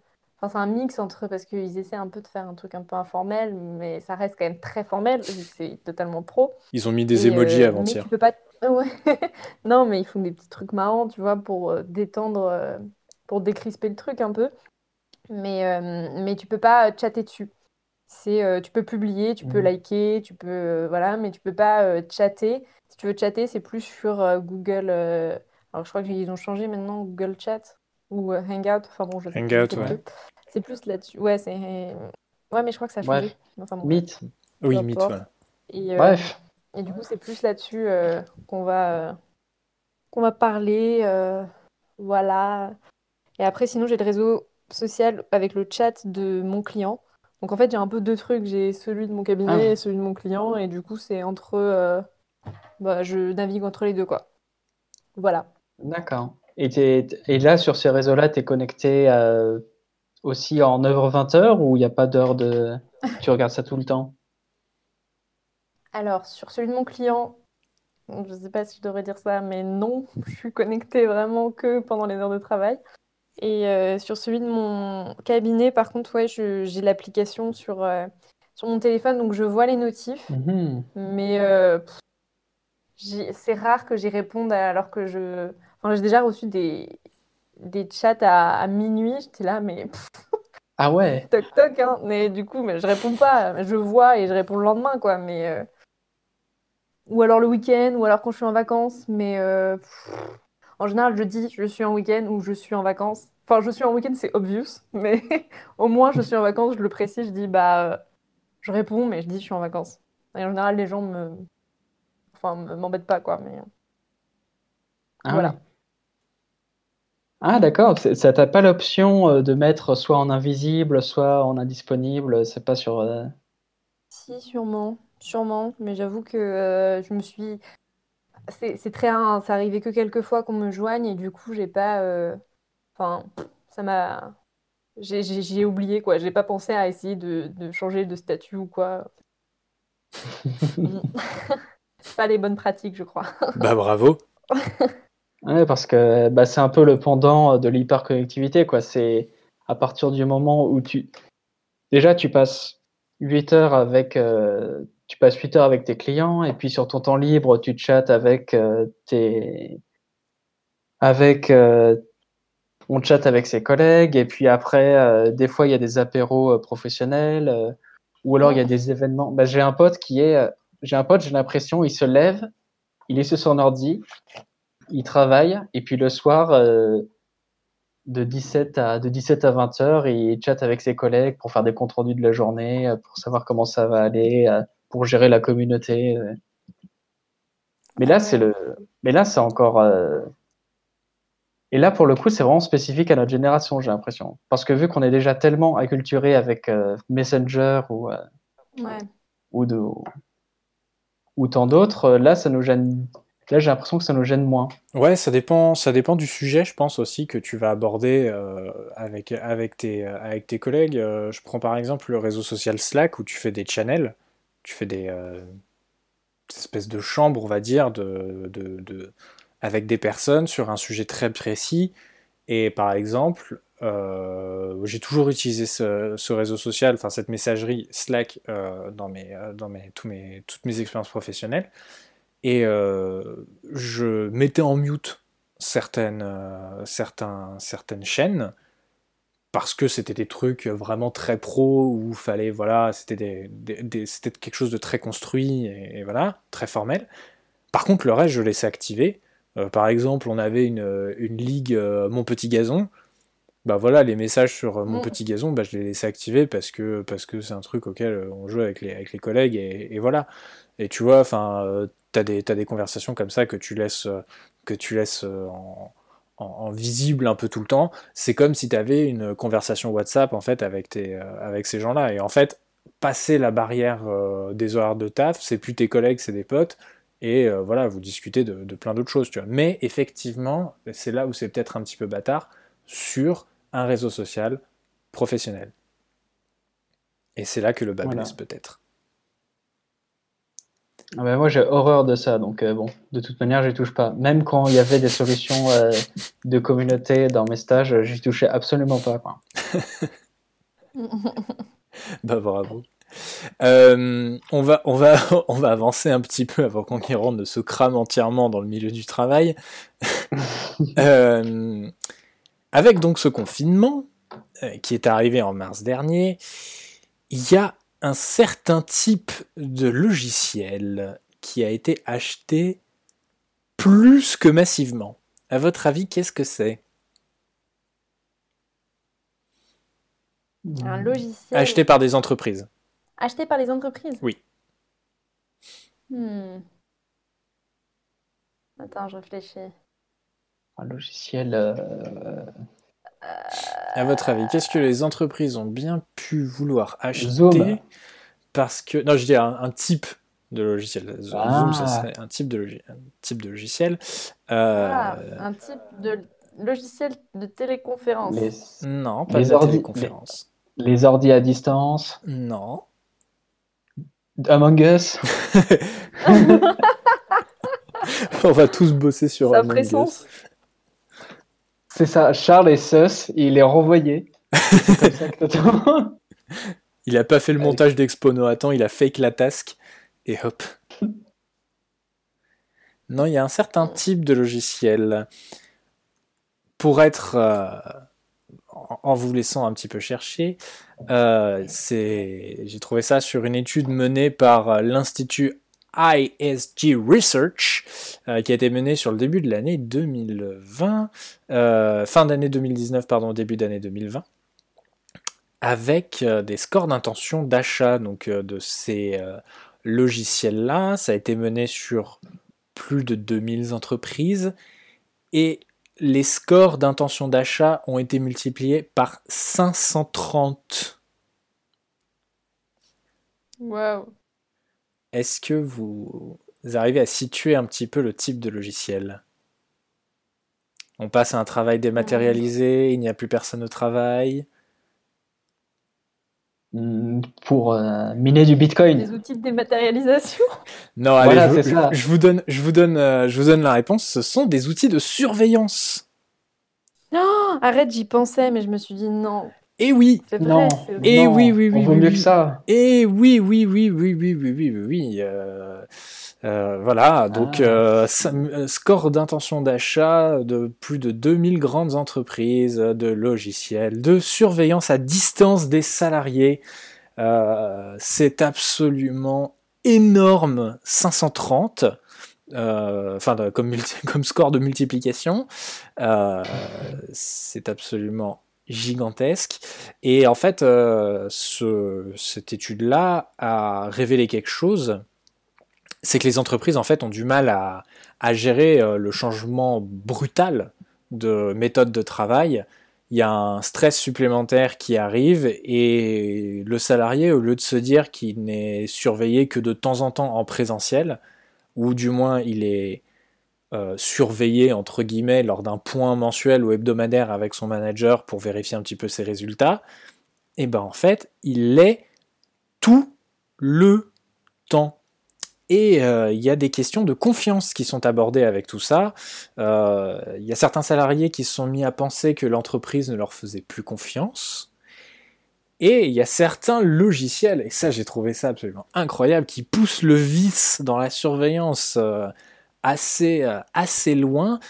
c'est un mix entre parce qu'ils essaient un peu de faire un truc un peu informel, mais ça reste quand même très formel, c'est totalement pro.
Ils ont mis des emojis euh, avant-hier.
Tu peux pas. (laughs) non, mais ils font des petits trucs marrants, tu vois, pour euh, détendre, euh, pour décrisper le truc un peu. Mais, mais tu peux pas chatter dessus. C'est, tu peux publier, tu peux mmh. liker, tu peux. voilà, mais tu peux pas chatter. Si tu veux chatter, c'est plus sur Google. alors, je crois qu'ils ont changé maintenant, Google Chat ou Hangout. Enfin bon, je
Hangout, ouais.
C'est plus là-dessus. Ouais, c'est. Ouais, mais je crois que ça a changé.
Enfin, Meet.
Oui, Meet, ouais.
Et, euh, Bref.
Et du coup, c'est plus là-dessus euh, qu'on va, euh, qu'on va parler. voilà. Et après, sinon, j'ai le réseau social avec le chat de mon client. Donc en fait, j'ai un peu deux trucs. J'ai celui de mon cabinet ah. et celui de mon client. Et du coup, c'est entre. Bah, je navigue entre les deux, quoi. Voilà.
D'accord. Et, et, là, sur ces réseaux-là, tu es connecté aussi en 9h-20 heures ou il n'y a pas d'heure de. tu regardes ça tout le temps?
Alors, sur celui de mon client, je ne sais pas si je devrais dire ça, mais non, (laughs) je suis connectée vraiment que pendant les heures de travail. Et euh, sur celui de mon cabinet, par contre, ouais, j'ai l'application sur, euh, sur mon téléphone, donc je vois les notifs. Mhm. Mais euh, c'est rare que j'y réponde alors que je. Enfin, j'ai déjà reçu des, des chats à, minuit, j'étais là, mais.
ah ouais
Toc toc, hein. Mais du coup, mais je réponds pas. Je vois et je réponds le lendemain, quoi. Mais. Euh, ou alors le week-end, ou alors quand je suis en vacances. Mais. Euh, en général, je dis je suis en week-end ou je suis en vacances. Enfin, je suis en week-end, c'est obvious. Mais (laughs) au moins, je suis en vacances, je le précise, je dis bah. Euh, je réponds, mais je dis je suis en vacances. Et en général, les gens me. Enfin, m'embêtent pas, quoi. Mais.
Ah voilà. Ah d'accord, ça t'a pas l'option euh, de mettre soit en invisible, soit en indisponible, c'est pas sur... Euh,
si, sûrement, sûrement, mais j'avoue que euh, je me suis... C'est très rare, ça arrivait que quelques fois qu'on me joigne et du coup j'ai pas... Enfin, ça m'a... J'ai oublié quoi, j'ai pas pensé à essayer de, changer de statut ou quoi. (laughs) (laughs) pas les bonnes pratiques, je crois.
Bah bravo (laughs)
Ouais, parce que bah, c'est un peu le pendant de l'hyperconnectivité, quoi. C'est à partir du moment où tu. Déjà, tu passes 8 heures avec. Euh, tu passes 8 heures avec tes clients, et puis sur ton temps libre, tu chattes avec euh, tes. Avec. Euh, on chatte avec ses collègues, et puis après, des fois, il y a des apéros professionnels, ou alors il y a des événements. Bah, j'ai un pote qui est. J'ai un pote, j'ai l'impression, il se lève, il est sur son ordi, il travaille et puis le soir, euh, de, 17 à, de 17 à 20 heures, il chatte avec ses collègues pour faire des comptes rendus de la journée, euh, pour savoir comment ça va aller, euh, pour gérer la communauté. Mais là, c'est le, mais là, c'est encore, Et là, pour le coup, c'est vraiment spécifique à notre génération, j'ai l'impression. Parce que vu qu'on est déjà tellement acculturé avec euh, Messenger ou, ou, de, ou tant d'autres, là, ça nous gêne Là, j'ai l'impression que ça nous gêne moins.
Ouais, ça dépend, ça dépend du sujet, je pense aussi, que tu vas aborder euh, avec, avec, tes, avec tes collègues. Euh, je prends par exemple le réseau social Slack où tu fais des channels, tu fais des, euh, espèces de chambres, on va dire, de, de, avec des personnes sur un sujet très précis. Et par exemple, j'ai toujours utilisé ce, réseau social, enfin cette messagerie Slack dans, mes, dans mes, mes, toutes mes expériences professionnelles et euh, je mettais en mute certaines, euh, certains, certaines chaînes parce que c'était des trucs vraiment très pro où fallait voilà c'était des, c'était quelque chose de très construit et, voilà très formel. Par contre le reste je laissais activer. Euh, par exemple on avait une, une ligue mon petit gazon. Bah voilà les messages sur mon mm. petit gazon bah je les laissais activer parce que parce que c'est un truc auquel on joue avec les, avec les collègues et, et voilà. Et tu vois enfin t'as des, as des conversations comme ça que tu laisses, euh, que tu laisses euh, en, en, visible un peu tout le temps. C'est comme si tu avais une conversation WhatsApp en fait avec, tes, euh, avec ces gens-là. Et en fait, passer la barrière des horaires de taf, c'est plus tes collègues, c'est des potes. Et voilà, vous discutez de, de plein d'autres choses. Tu vois. Mais effectivement, c'est là où c'est peut-être un petit peu bâtard sur un réseau social professionnel. Et c'est là que le bas blesse peut-être.
Ah ben, moi, j'ai horreur de ça, donc euh, bon, de toute manière, j'y touche pas. Même quand il y avait des solutions euh, de communauté dans mes stages, j'y touchais absolument pas. Quoi. (laughs)
bah bravo. Euh, on, va, on, va, (laughs) on va avancer un petit peu avant qu'Enquiron ne se crame entièrement dans le milieu du travail. (laughs) avec donc ce confinement qui est arrivé en mars dernier, il y a un certain type de logiciel qui a été acheté plus que massivement. À votre avis, qu'est-ce que c'est?
Un logiciel.
Acheté par des entreprises.
Acheté par les entreprises?
Oui.
Hmm. Attends, je réfléchis.
Un logiciel. Euh,
à votre avis, qu'est-ce que les entreprises ont bien pu vouloir acheter Parce que. Non, je dis un, type de logiciel. Zoom, ça ah. serait un type de, un type de logiciel.
Euh, ah, un type de logiciel de téléconférence.
Non, pas de téléconférence.
Les... les ordis à distance
Non.
Among Us (laughs) (laughs)
On va tous bosser sur
Among Us.
C'est ça, Charles est sus, il est renvoyé. (laughs)
il a pas fait le montage d'Expono à temps, il a fake la task et hop. Non, il y a un certain type de logiciel. Pour être. Euh, en vous laissant un petit peu chercher, euh, j'ai trouvé ça sur une étude menée par l'Institut ISG Research, euh, qui a été mené sur le début de l'année 2020, euh, fin d'année 2019, pardon, début d'année 2020, avec euh, des scores d'intention d'achat donc de ces logiciels-là. Ça a été mené sur plus de 2000 entreprises et les scores d'intention d'achat ont été multipliés par 530.
Wow.
Est-ce que vous arrivez à situer un petit peu le type de logiciel? On passe à un travail dématérialisé, il n'y a plus personne au travail
hmm, pour euh, miner du bitcoin.
Des outils de dématérialisation (laughs)
Non, allez, je, vous donne, je, vous donne, euh, je vous donne la réponse. Ce sont des outils de surveillance.
Non, arrête, j'y pensais, mais je me suis dit non.
Et oui.
Vrai, non.
Et eh oui, oui, oui.
Oui, vaut oui, mieux oui. que ça.
Et oui, oui, oui, oui, oui, oui, oui, euh, euh, voilà, donc ah. Euh, score d'intention d'achat de plus de 2000 grandes entreprises de logiciels, de surveillance à distance des salariés. C'est absolument énorme, 530 enfin euh, comme, (laughs) comme, score de multiplication, euh, c'est absolument gigantesque. Et en fait, euh, ce, cette étude-là a révélé quelque chose, c'est que les entreprises en fait ont du mal à, à gérer euh, le changement brutal de méthode de travail, il y a un stress supplémentaire qui arrive et le salarié, au lieu de se dire qu'il n'est surveillé que de temps en temps en présentiel, ou du moins il est euh, surveillé entre guillemets lors d'un point mensuel ou hebdomadaire avec son manager pour vérifier un petit peu ses résultats, et eh ben en fait il l'est tout le temps. Et euh, il y a des questions de confiance qui sont abordées avec tout ça. Euh, il y a certains salariés qui se sont mis à penser que l'entreprise ne leur faisait plus confiance. Et il y a certains logiciels, et ça j'ai trouvé ça absolument incroyable, qui poussent le vice dans la surveillance assez, euh, assez loin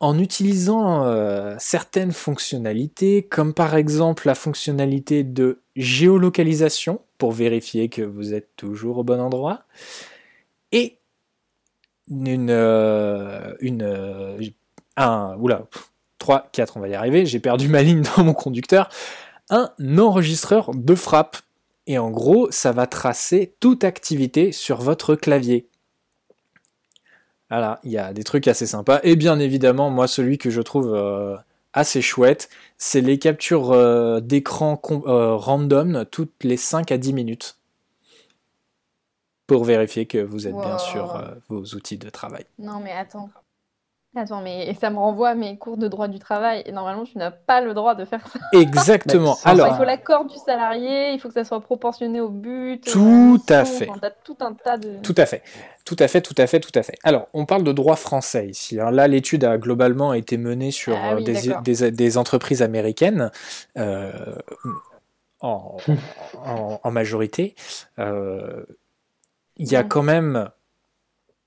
en utilisant euh, certaines fonctionnalités, comme par exemple la fonctionnalité de géolocalisation pour vérifier que vous êtes toujours au bon endroit, et une, euh, une un, oula, 3, 4, on va y arriver, j'ai perdu ma ligne dans mon conducteur, un enregistreur de frappe. Et en gros, ça va tracer toute activité sur votre clavier. Voilà, il y a des trucs assez sympas. Et bien évidemment, moi, celui que je trouve euh, assez chouette, c'est les captures euh, d'écran euh, random toutes les 5 à 10 minutes. Pour vérifier que vous êtes bien sur vos outils de travail.
Non, mais attends. Attends, mais ça me renvoie à mes cours de droit du travail. Et normalement, tu n'as pas le droit de faire ça. (laughs)
Exactement. Alors,
il faut l'accord du salarié, il faut que ça soit proportionné au but.
Tout à fait.
tout un tas de.
Tout à fait. Tout à fait, tout à fait, tout à fait. Alors, on parle de droit français ici. Hein. Là, l'étude a globalement été menée sur
ah
euh, des, entreprises américaines. Euh, (laughs) en, majorité, euh, il y a quand même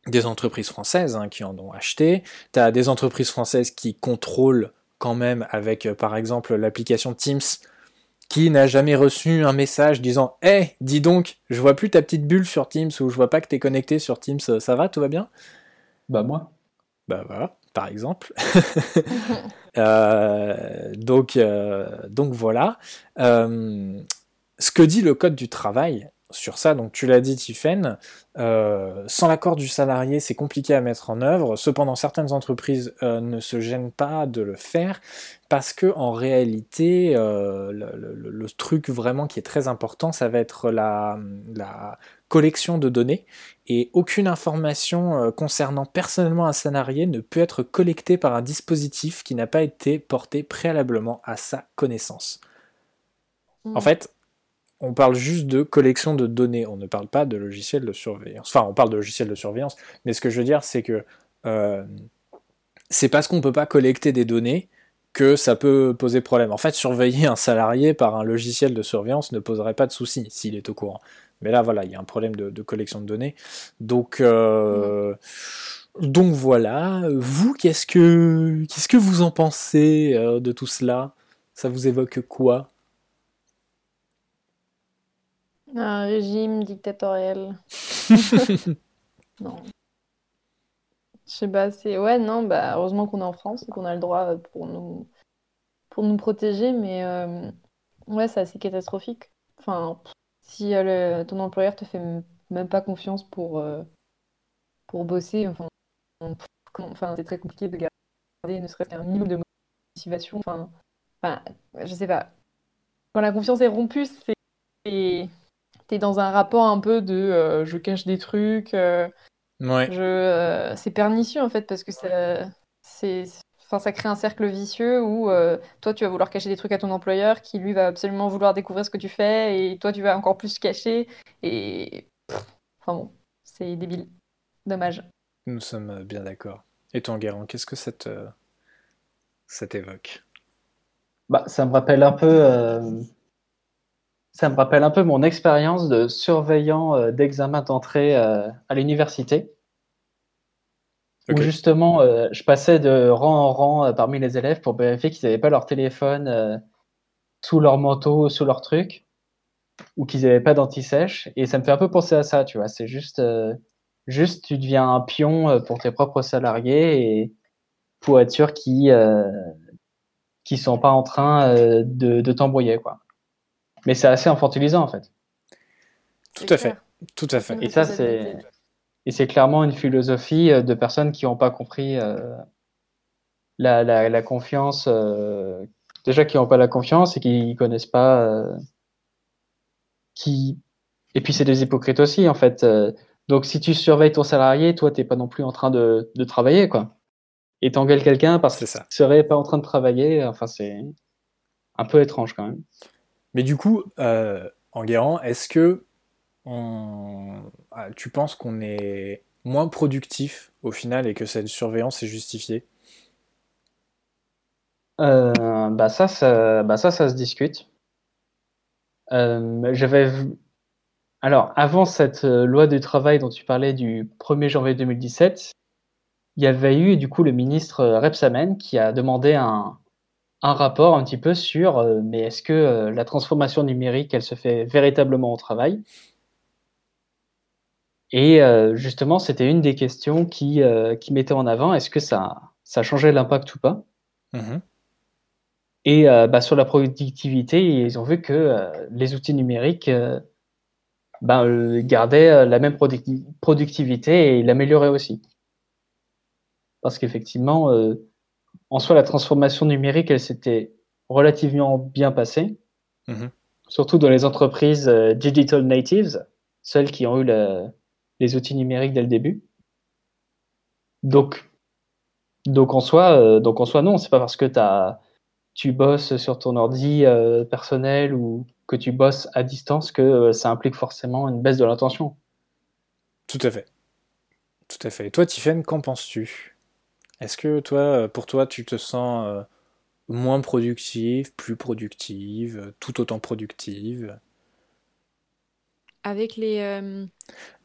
des entreprises françaises hein, qui en ont acheté, tu as des entreprises françaises qui contrôlent quand même avec euh, par exemple l'application Teams qui n'a jamais reçu un message disant Hé, hey, dis donc, je vois plus ta petite bulle sur Teams ou je vois pas que tu es connecté sur Teams, ça va, tout va bien?
Bah moi.
Bah voilà, par exemple. (laughs) (laughs) Euh, donc, euh, donc voilà. ce que dit le code du travail, sur ça. Donc tu l'as dit, Tiffen, euh, sans l'accord du salarié, c'est compliqué à mettre en œuvre. Cependant, certaines entreprises euh, ne se gênent pas de le faire parce que en réalité, euh, le, truc vraiment qui est très important, ça va être la, la collection de données. Et aucune information concernant personnellement un salarié ne peut être collectée par un dispositif qui n'a pas été porté préalablement à sa connaissance. En mmh. fait, on parle juste de collection de données, on ne parle pas de logiciel de surveillance. Enfin, on parle de logiciel de surveillance, mais ce que je veux dire, c'est que euh, c'est parce qu'on ne peut pas collecter des données que ça peut poser problème. En fait, surveiller un salarié par un logiciel de surveillance ne poserait pas de souci s'il est au courant. Mais là, voilà, il y a un problème de, collection de données. Donc, euh, donc voilà. Vous, qu'est-ce que, qu'est-ce que vous en pensez euh, de tout cela? Ça vous évoque quoi?
Un régime dictatorial. (laughs) non. Je sais pas, c'est. Ouais, non, bah, heureusement qu'on est en France et qu'on a le droit pour nous, pour nous protéger, mais euh, ouais, c'est assez catastrophique. Enfin, si euh, ton employeur te fait même pas confiance pour, euh, pour bosser, enfin, enfin c'est très compliqué de garder ne serait-ce qu'un minimum de motivation. Enfin, enfin, je sais pas. Quand la confiance est rompue, c'est dans un rapport un peu de euh, je cache des trucs. Euh,
ouais.
je, euh, c'est pernicieux en fait parce que ça, c'est, enfin, ça crée un cercle vicieux où toi tu vas vouloir cacher des trucs à ton employeur qui lui va absolument vouloir découvrir ce que tu fais et toi tu vas encore plus cacher et enfin bon, c'est débile. Dommage.
Nous sommes bien d'accord. Et toi, Guérin, qu'est-ce que ça, te... ça t'évoque?
Bah, Ça me rappelle un peu ça me rappelle un peu mon expérience de surveillant euh, d'examen d'entrée euh, à l'université. Où justement, euh, je passais de rang en rang parmi les élèves pour vérifier qu'ils n'avaient pas leur téléphone sous leur manteau, sous leur truc, ou qu'ils n'avaient pas d'anti-sèche. Et ça me fait un peu penser à ça, tu vois. C'est juste, juste, tu deviens un pion pour tes propres salariés et pour être sûr qu'ils ne sont pas en train de, de t'embrouiller, quoi. Mais c'est assez infantilisant en fait.
Tout à fait, tout à fait.
Et ça, c'est et c'est clairement une philosophie euh, de personnes qui n'ont pas compris euh, la, la, confiance, déjà qui n'ont pas la confiance et qui ne connaissent pas, qui et puis c'est des hypocrites aussi en fait. Donc si tu surveilles ton salarié, toi t'es pas non plus en train de, de travailler quoi. Et t'engueules quelqu'un parce qu'il serait pas en train de travailler. Enfin c'est un peu étrange quand même.
Mais du coup, euh, en Guérant, est-ce que. Ah, tu penses qu'on est moins productif au final et que cette surveillance est justifiée?
Euh, bah, ça, ça, bah ça, ça se discute. Euh, j'avais. Alors, avant cette loi du travail dont tu parlais du 1er janvier 2017, il y avait eu du coup le ministre Repsamen qui a demandé un, un rapport un petit peu sur, euh, mais est-ce que euh, la transformation numérique, elle se fait véritablement au travail? Et euh, justement, c'était une des questions qui, qui mettait en avant, est-ce que ça, ça changeait l'impact ou pas? Mmh Et bah, sur la productivité, ils ont vu que les outils numériques bah, gardaient la même productivité et l'amélioraient aussi. Parce qu'effectivement, en soi, la transformation numérique, elle s'était relativement bien passée, mhm. surtout dans les entreprises euh, digital natives, celles qui ont eu les outils numériques dès le début. Donc, donc en soi, euh, donc en soi non, c'est pas parce que as, tu bosses sur ton ordi euh, personnel ou que tu bosses à distance que ça implique forcément une baisse de l'intention.
Tout à fait. Tout à fait. Et toi, Tiffen, qu'en penses-tu? Est-ce que toi, euh, pour toi, tu te sens euh, moins productive, plus productive, euh, tout autant productive?
Avec les.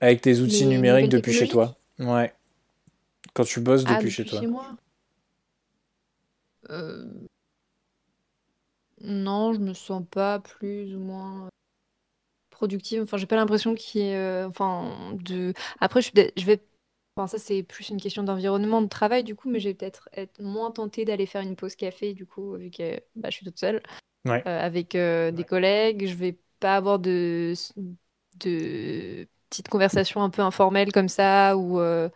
Avec tes outils numériques depuis chez toi? Ouais. Quand tu bosses ah, depuis, chez toi? Chez moi?
Non, je me sens pas plus ou moins productive. Enfin, j'ai pas l'impression qu'il y ait. Enfin, de. Après, je, je vais Enfin, ça, c'est plus une question d'environnement, de travail, du coup, mais j'ai peut-être être moins tentée d'aller faire une pause café, du coup, vu que bah, je suis toute seule, euh, avec euh, des collègues. Je vais pas avoir de, de petites conversations un peu informelles comme ça, ou, euh,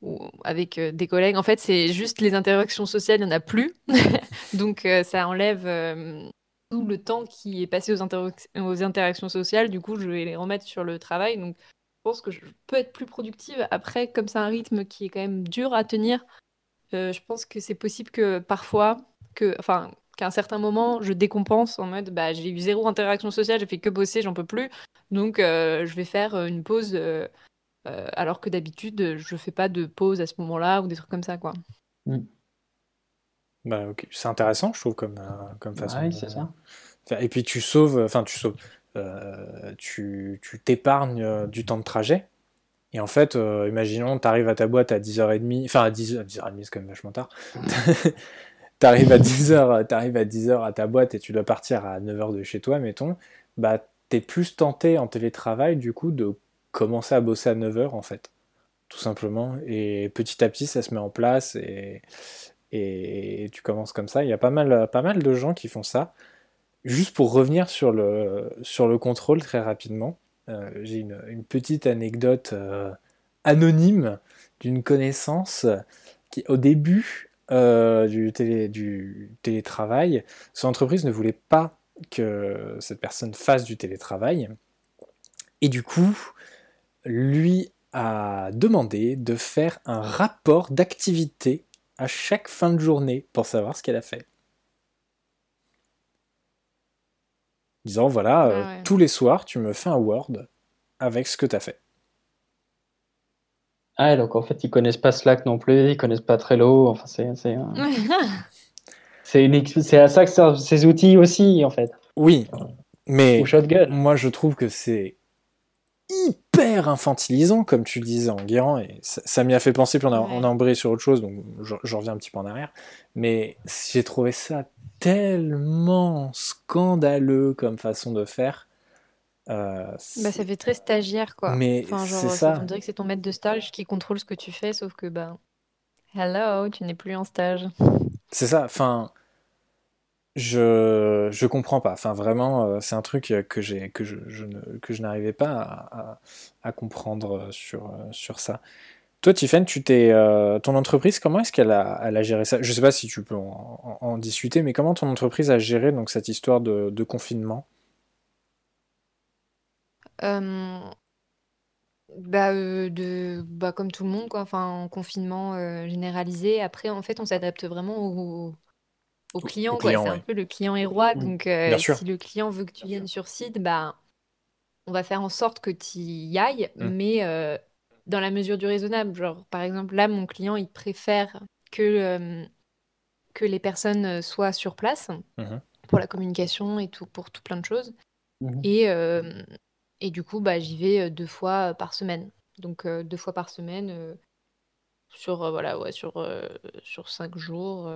ou avec des collègues. En fait, c'est juste les interactions sociales, il n'y en a plus. (laughs) Donc, ça enlève tout le temps qui est passé aux, aux interactions sociales. Du coup, je vais les remettre sur le travail. Donc, pense que je peux être plus productive. Après, comme c'est un rythme qui est quand même dur à tenir, euh, je pense que c'est possible que parfois, que, enfin, qu'à un certain moment, je décompense en mode bah, j'ai eu zéro interaction sociale, j'ai fait que bosser, j'en peux plus. Donc, euh, je vais faire euh, une pause. alors que d'habitude, je fais pas de pause à ce moment-là ou des trucs comme ça, quoi. Mm.
Bah, C'est intéressant, je trouve, comme, comme façon.
Oui, c'est ça.
Et puis tu sauves, enfin tu sauves, tu t'épargnes euh, du temps de trajet. Et en fait, euh, imaginons, tu arrives à ta boîte à 10h30, enfin à 10, h 30 c'est quand même vachement tard. (laughs) tu arrives à 10h, arrives à 10h à ta boîte et tu dois partir à 9h de chez toi, mettons, bah t'es plus tenté en télétravail du coup de commencer à bosser à 9h en fait. Tout simplement. Et petit à petit ça se met en place et, et tu commences comme ça. Il y a pas mal, pas mal de gens qui font ça. Juste pour revenir sur le, contrôle très rapidement, euh, j'ai une, petite anecdote euh, anonyme d'une connaissance qui, au début euh, du, du télétravail, son entreprise ne voulait pas que cette personne fasse du télétravail. Et du coup, lui a demandé de faire un rapport d'activité à chaque fin de journée pour savoir ce qu'elle a fait. Disant voilà, euh, ah tous les soirs, tu me fais un Word avec ce que tu as fait.
Ah, donc en fait, ils connaissent pas Slack non plus, ils connaissent pas Trello. Enfin, c'est c'est (laughs) c'est à ça que servent ces outils aussi, en fait.
Oui, mais moi je trouve que c'est hyper infantilisant, comme tu le disais en Guérant, et ça m'y a fait penser, puis on a, on a embrayé sur autre chose, donc je, reviens un petit peu en arrière. Mais j'ai trouvé ça tellement scandaleux comme façon de faire.
Euh, bah, ça fait très stagiaire, quoi.
Mais c'est ça.
On dirait que c'est ton maître de stage qui contrôle ce que tu fais, sauf que, bah, hello, tu n'es plus en stage.
C'est ça, enfin, je, je comprends pas. Enfin, vraiment, euh, c'est un truc que, j'ai, que je, je que je n'arrivais pas à, comprendre sur, sur ça. Toi, Tiffany, tu t'es, euh, ton entreprise, comment est-ce qu'elle a, elle a géré ça? Je sais pas si tu peux en, discuter, mais comment ton entreprise a géré donc cette histoire de, confinement?
Euh, bah, euh, de, bah, comme tout le monde, quoi. Enfin, en confinement généralisé. Après, en fait, on s'adapte vraiment au, au client, C'est un peu le client est roi. Donc, si le client veut que tu viennes sur site, bah, on va faire en sorte que tu y ailles, mmh. mais dans la mesure du raisonnable. Genre, par exemple, là, mon client, il préfère que, euh, que les personnes euh, soient sur place mhm. pour la communication et tout, pour tout plein de choses. Et, euh, et du coup, bah, j'y vais deux fois par semaine. Donc, deux fois par semaine sur, voilà, ouais, sur, sur cinq jours.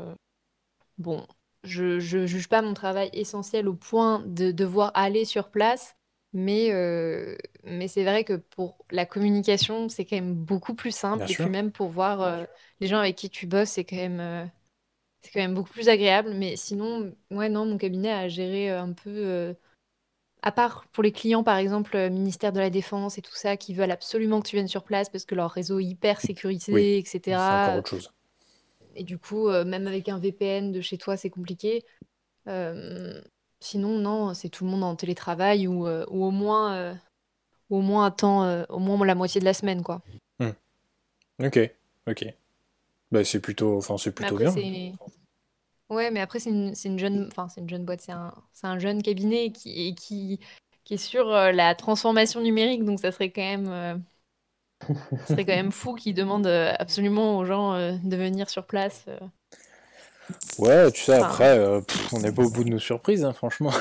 Bon, je ne juge pas mon travail essentiel au point de devoir aller sur place mais, euh, mais c'est vrai que pour la communication, c'est quand même beaucoup plus simple. et puis même pour voir euh, les gens avec qui tu bosses, c'est quand même, euh, c'est quand même beaucoup plus agréable. Mais sinon, ouais, non, mon cabinet a géré un peu, à part pour les clients, par exemple, ministère de la Défense et tout ça, qui veulent absolument que tu viennes sur place parce que leur réseau est hyper sécurisé, etc. c'est encore autre chose. Et du coup, même avec un VPN de chez toi, c'est compliqué. Sinon, non, c'est tout le monde en télétravail ou, euh, ou au moins, euh, au moins un temps, euh, au moins la moitié de la semaine, quoi.
Hmm. Ok, ok. Bah, c'est plutôt, enfin, c'est plutôt bien.
Ouais, mais après, c'est une, une jeune, enfin, c'est une jeune boîte, c'est un, c'est un jeune cabinet qui, qui, qui est sur la transformation numérique, donc ça serait quand même, serait quand même fou qu'ils demandent absolument aux gens de venir sur place.
Ouais, tu sais, après, euh, on n'est pas au bout de nos surprises, hein, franchement. (laughs)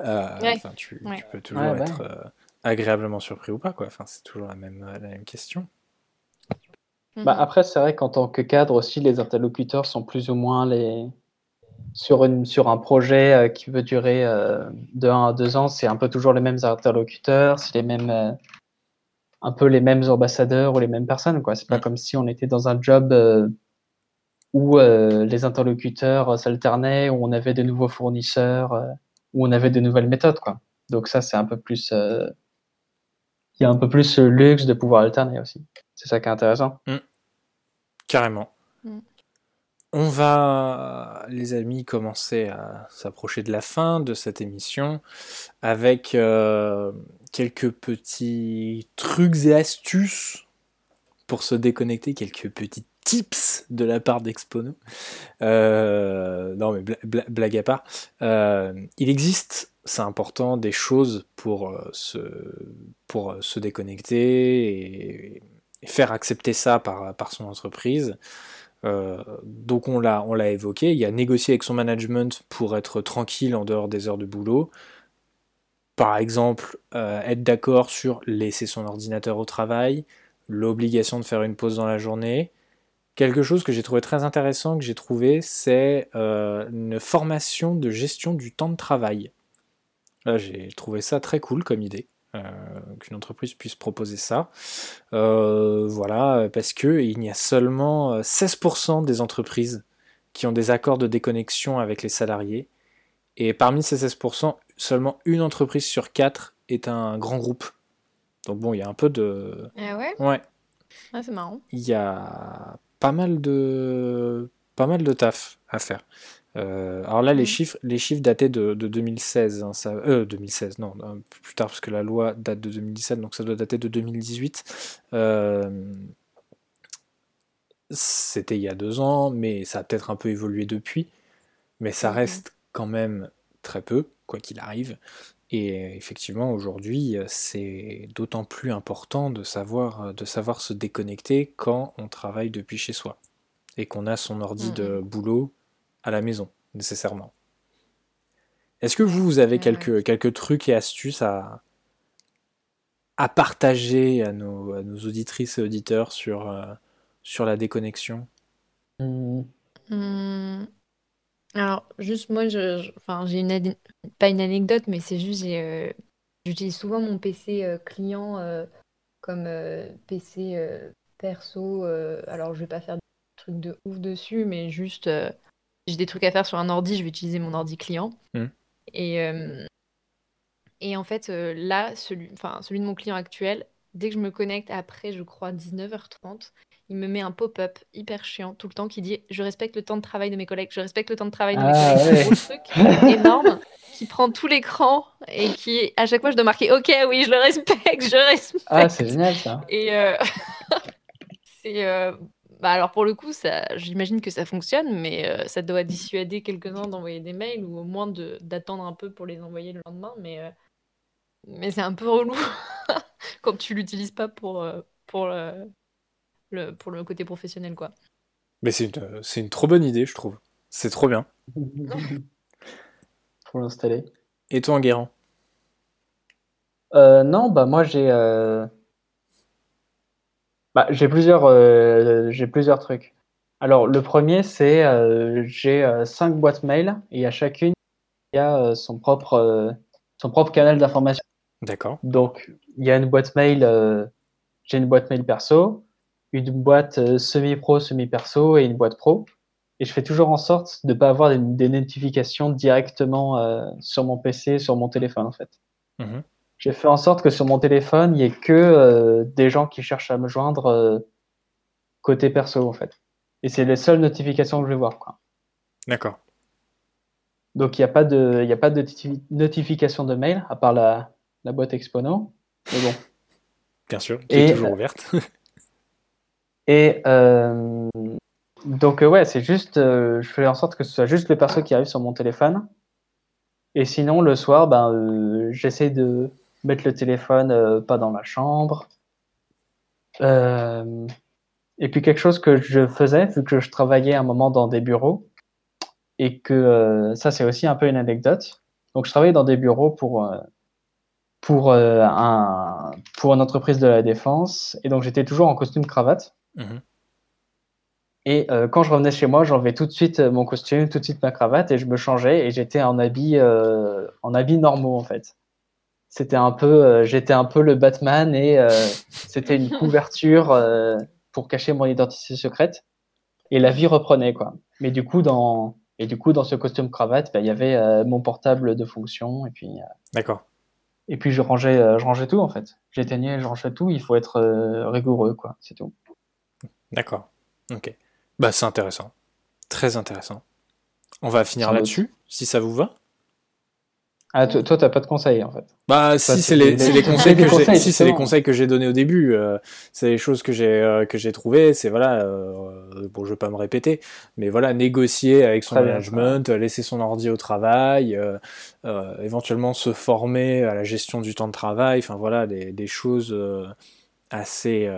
Euh, tu, peux toujours être euh, agréablement surpris ou pas, quoi. Enfin, c'est toujours la même, la même question.
Bah, après, c'est vrai qu'en tant que cadre aussi, les interlocuteurs sont plus ou moins les. Sur, une, sur un projet qui peut durer de 1 à 2 ans, c'est un peu toujours les mêmes interlocuteurs, c'est les mêmes. Un peu les mêmes ambassadeurs ou les mêmes personnes, quoi. C'est pas mm. comme si on était dans un job où euh, les interlocuteurs s'alternaient, où on avait de nouveaux fournisseurs, euh, où on avait de nouvelles méthodes. Quoi. Donc ça, c'est un peu plus... Euh, il y a un peu plus ce luxe de pouvoir alterner aussi. C'est ça qui est intéressant.
Mmh. Carrément. Mmh. On va, les amis, commencer à s'approcher de la fin de cette émission avec quelques petits trucs et astuces pour se déconnecter, quelques petites tips de la part d'Expono. Euh, non, mais blague à part. Euh, il existe, c'est important, des choses pour, euh, se, pour se déconnecter et, faire accepter ça par, par son entreprise. donc on l'a, on l'a évoqué, il y a négocier avec son management pour être tranquille en dehors des heures de boulot. Par exemple, être d'accord sur laisser son ordinateur au travail, l'obligation de faire une pause dans la journée, Quelque chose que j'ai trouvé très intéressant, que j'ai trouvé, c'est euh, une formation de gestion du temps de travail. J'ai trouvé ça très cool comme idée, euh, qu'une entreprise puisse proposer ça. Euh, voilà, parce que il y a seulement 16% des entreprises qui ont des accords de déconnexion avec les salariés. Et parmi ces 16%, seulement une entreprise sur quatre est un grand groupe. Donc bon, il y a un peu de...
Ah ouais?
Ouais.
Ah, c'est marrant.
Il y a pas mal de, pas mal de taf à faire. Euh, alors là, les, mmh. chiffres, les chiffres dataient de, 2016. Hein, ça, 2016, euh, non, plus tard, parce que la loi date de 2017, donc ça doit dater de 2018. Euh, c'était il y a deux ans, mais ça a peut-être un peu évolué depuis. Mais ça mmh. Quand même très peu, quoi qu'il arrive. Et effectivement, aujourd'hui, c'est d'autant plus important de savoir, de savoir se déconnecter quand on travaille depuis chez soi et qu'on a son ordi de boulot à la maison, nécessairement. Est-ce que vous, vous avez quelques, quelques trucs et astuces à, à partager à nos, à nos auditrices et auditeurs sur, euh, sur la déconnexion?
Mmh. Alors, juste moi, je, enfin, j'ai une, pas une anecdote, mais c'est juste, euh, j'utilise souvent mon PC euh, client euh, comme PC perso. alors, je vais pas faire des trucs de ouf dessus, mais juste, j'ai des trucs à faire sur un ordi, je vais utiliser mon ordi client. Mmh. Et, et en fait, là, celui, enfin, celui de mon client actuel, dès que je me connecte après, je crois, 19h30, il me met un pop-up hyper chiant tout le temps qui dit Je respecte le temps de travail de mes collègues, je respecte le temps de travail de mes
Ah,
collègues.
ouais.
C'est un gros truc énorme qui prend tout l'écran et qui, à chaque fois, je dois marquer Ok, oui, je le respecte, je respecte.
Ah, c'est génial ça.
Et euh, (laughs) c'est. euh, Bah alors pour le coup, ça, j'imagine que ça fonctionne, mais euh, ça doit dissuader quelques-uns d'envoyer des mails ou au moins de, d'attendre un peu pour les envoyer le lendemain. Mais, euh, mais c'est un peu relou (laughs) quand tu l'utilises pas pour, pour, le, pour le côté professionnel, quoi.
Mais c'est une, c'est une trop bonne idée, je trouve. C'est trop bien. (laughs)
Faut l'installer.
Et toi, Enguerrand?
Euh, non, bah moi j'ai euh, bah, j'ai plusieurs euh, j'ai plusieurs trucs. Alors le premier c'est euh, j'ai euh, cinq boîtes mail et à chacune il y a euh, son propre euh, son propre canal d'information.
D'accord.
Donc il y a une boîte mail euh, j'ai une boîte mail perso, une boîte euh, semi-pro semi-perso et une boîte pro. Et je fais toujours en sorte de pas avoir des, des notifications directement euh, sur mon PC, sur mon téléphone en fait.
Mhm.
J'ai fait en sorte que sur mon téléphone, il n'y ait que euh, des gens qui cherchent à me joindre euh, côté perso, en fait. Et c'est les seules notifications que je vais voir. Quoi.
D'accord.
Donc, il n'y a pas de, y a pas de noti- notification de mail, à part la, la boîte Expono. Mais bon.
Bien sûr, qui est toujours ouverte. (laughs)
Et euh, donc, euh, ouais, c'est juste, euh, je fais en sorte que ce soit juste le perso qui arrive sur mon téléphone. Et sinon, le soir, ben, j'essaie de mettre le téléphone pas dans la chambre. Et puis, quelque chose que je faisais, vu que je travaillais un moment dans des bureaux, et que ça, c'est aussi un peu une anecdote. Donc, je travaillais dans des bureaux pour, pour, un, pour une entreprise de la défense, et donc j'étais toujours en costume cravate.
Mhm.
Et euh, quand je revenais chez moi, j'enlevais tout de suite euh, mon costume, tout de suite ma cravate et je me changeais et j'étais en habit euh, en habits normaux en fait. C'était un peu, euh, j'étais un peu le Batman et c'était une (laughs) couverture pour cacher mon identité secrète. Et la vie reprenait quoi. Mais du coup dans et du coup dans ce costume cravate, bah, il y avait mon portable de fonction et puis
D'accord.
et puis je rangeais, je rangeais tout en fait. J'éteignais, je rangeais tout. Il faut être rigoureux quoi, c'est tout.
D'accord. Ok. Bah, c'est intéressant. Très intéressant. On va finir là-dessus, si ça vous va.
Ah toi, toi, t'as pas de conseils en fait.
Bah, si
c'est
les, conseils que j'ai, si c'est les
justement.
conseils que j'ai donnés au début, euh, c'est les choses que j'ai euh, que j'ai trouvées. C'est voilà, euh, bon, je vais pas me répéter, mais voilà, négocier avec son
Très
management, laisser son ordi au travail, éventuellement se former à la gestion du temps de travail. Enfin voilà, des, des choses assez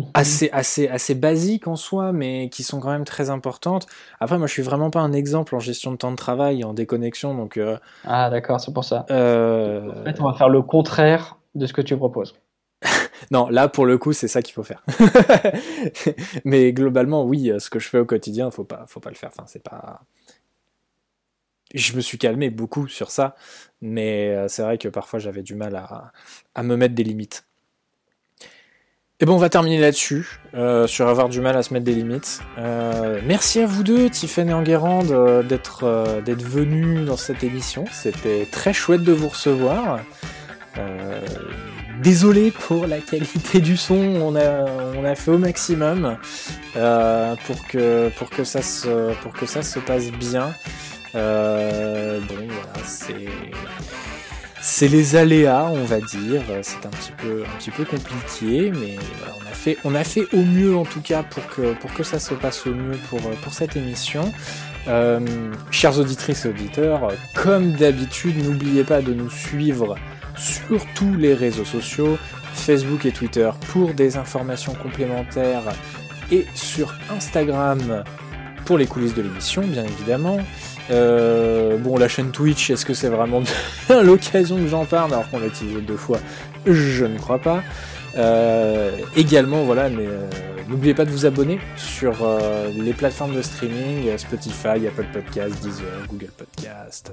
(laughs) assez, assez, assez basiques en soi, mais qui sont quand même très importantes. Après, moi, je suis vraiment pas un exemple en gestion de temps de travail, en déconnexion, donc euh,
Ah d'accord, c'est pour ça.
euh,
En fait, on va faire le contraire de ce que tu proposes. (laughs)
non, là, pour le coup, c'est ça qu'il faut faire. (laughs) mais globalement, oui, ce que je fais au quotidien, faut pas, faut pas le faire. Enfin, c'est pas. Je me suis calmé beaucoup sur ça, mais euh, c'est vrai que parfois j'avais du mal à, à me mettre des limites. Et bon, on va terminer là-dessus, euh, sur avoir du mal à se mettre des limites. Euh, merci à vous deux, Tiffany et Enguerrand, d'être euh, d'être venus dans cette émission. C'était très chouette de vous recevoir. Euh, désolé pour la qualité du son, on a, on a fait au maximum euh, pour, que, pour, que ça se, pour que ça se passe bien. Bon, voilà, c'est c'est les aléas, on va dire. C'est un petit peu, un petit peu compliqué, mais on a fait, on a fait au mieux en tout cas pour que, pour que ça se passe au mieux pour, pour cette émission. Euh, chères auditrices et auditeurs, comme d'habitude, n'oubliez pas de nous suivre sur tous les réseaux sociaux, Facebook et Twitter pour des informations complémentaires et sur Instagram pour les coulisses de l'émission, bien évidemment. Euh, bon, la chaîne Twitch, est-ce que c'est vraiment (laughs) l'occasion que j'en parle alors qu'on l'a utilisé deux fois Je ne crois pas. Euh, également, voilà, mais euh, n'oubliez pas de vous abonner sur euh, les plateformes de streaming, euh, Spotify, Apple Podcast, Deezer, Google Podcast,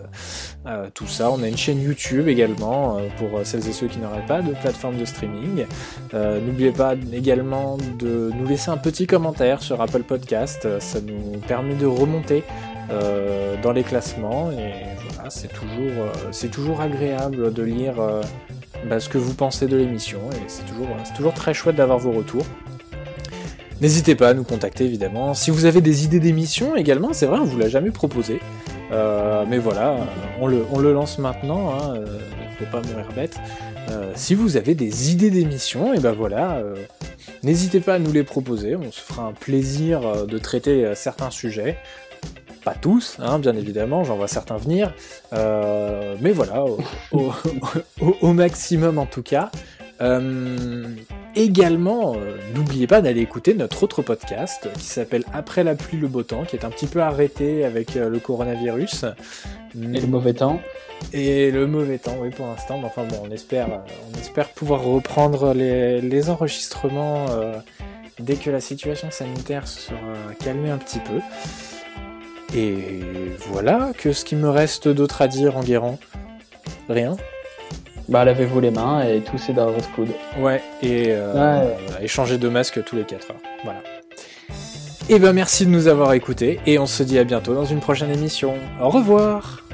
tout ça. On a une chaîne YouTube également pour celles et ceux qui n'auraient pas de plateforme de streaming. N'oubliez pas également de nous laisser un petit commentaire sur Apple Podcast, ça nous permet de remonter euh, dans les classements et voilà, c'est toujours, euh, toujours agréable de lire, euh, bah, ce que vous pensez de l'émission, et c'est toujours, toujours très chouette d'avoir vos retours. N'hésitez pas à nous contacter évidemment. Si vous avez des idées d'émissions également, c'est vrai, on vous l'a jamais proposé. Euh, mais voilà, on le, on le lance maintenant, hein, faut pas mourir bête. Si vous avez des idées d'émissions, et ben voilà, n'hésitez pas à nous les proposer, on se fera un plaisir de traiter certains sujets. Pas tous, hein, bien évidemment, j'en vois certains venir, mais voilà, au, maximum en tout cas. Également, euh, n'oubliez pas d'aller écouter notre autre podcast qui s'appelle Après la pluie, le beau temps, qui est un petit peu arrêté avec euh, le coronavirus.
Et le mauvais temps.
Et le mauvais temps, oui, pour l'instant. Mais enfin bon, on espère, euh, on espère pouvoir reprendre les, enregistrements dès que la situation sanitaire se sera calmée un petit peu. Et voilà, que ce qui me reste d'autre à dire en guérant Rien?
Bah, lavez-vous les mains et tout c'est dans votre coude.
Ouais, et euh, échangez de masques tous les 4 heures. Voilà. Et eh ben merci de nous avoir écoutés et on se dit à bientôt dans une prochaine émission. Au revoir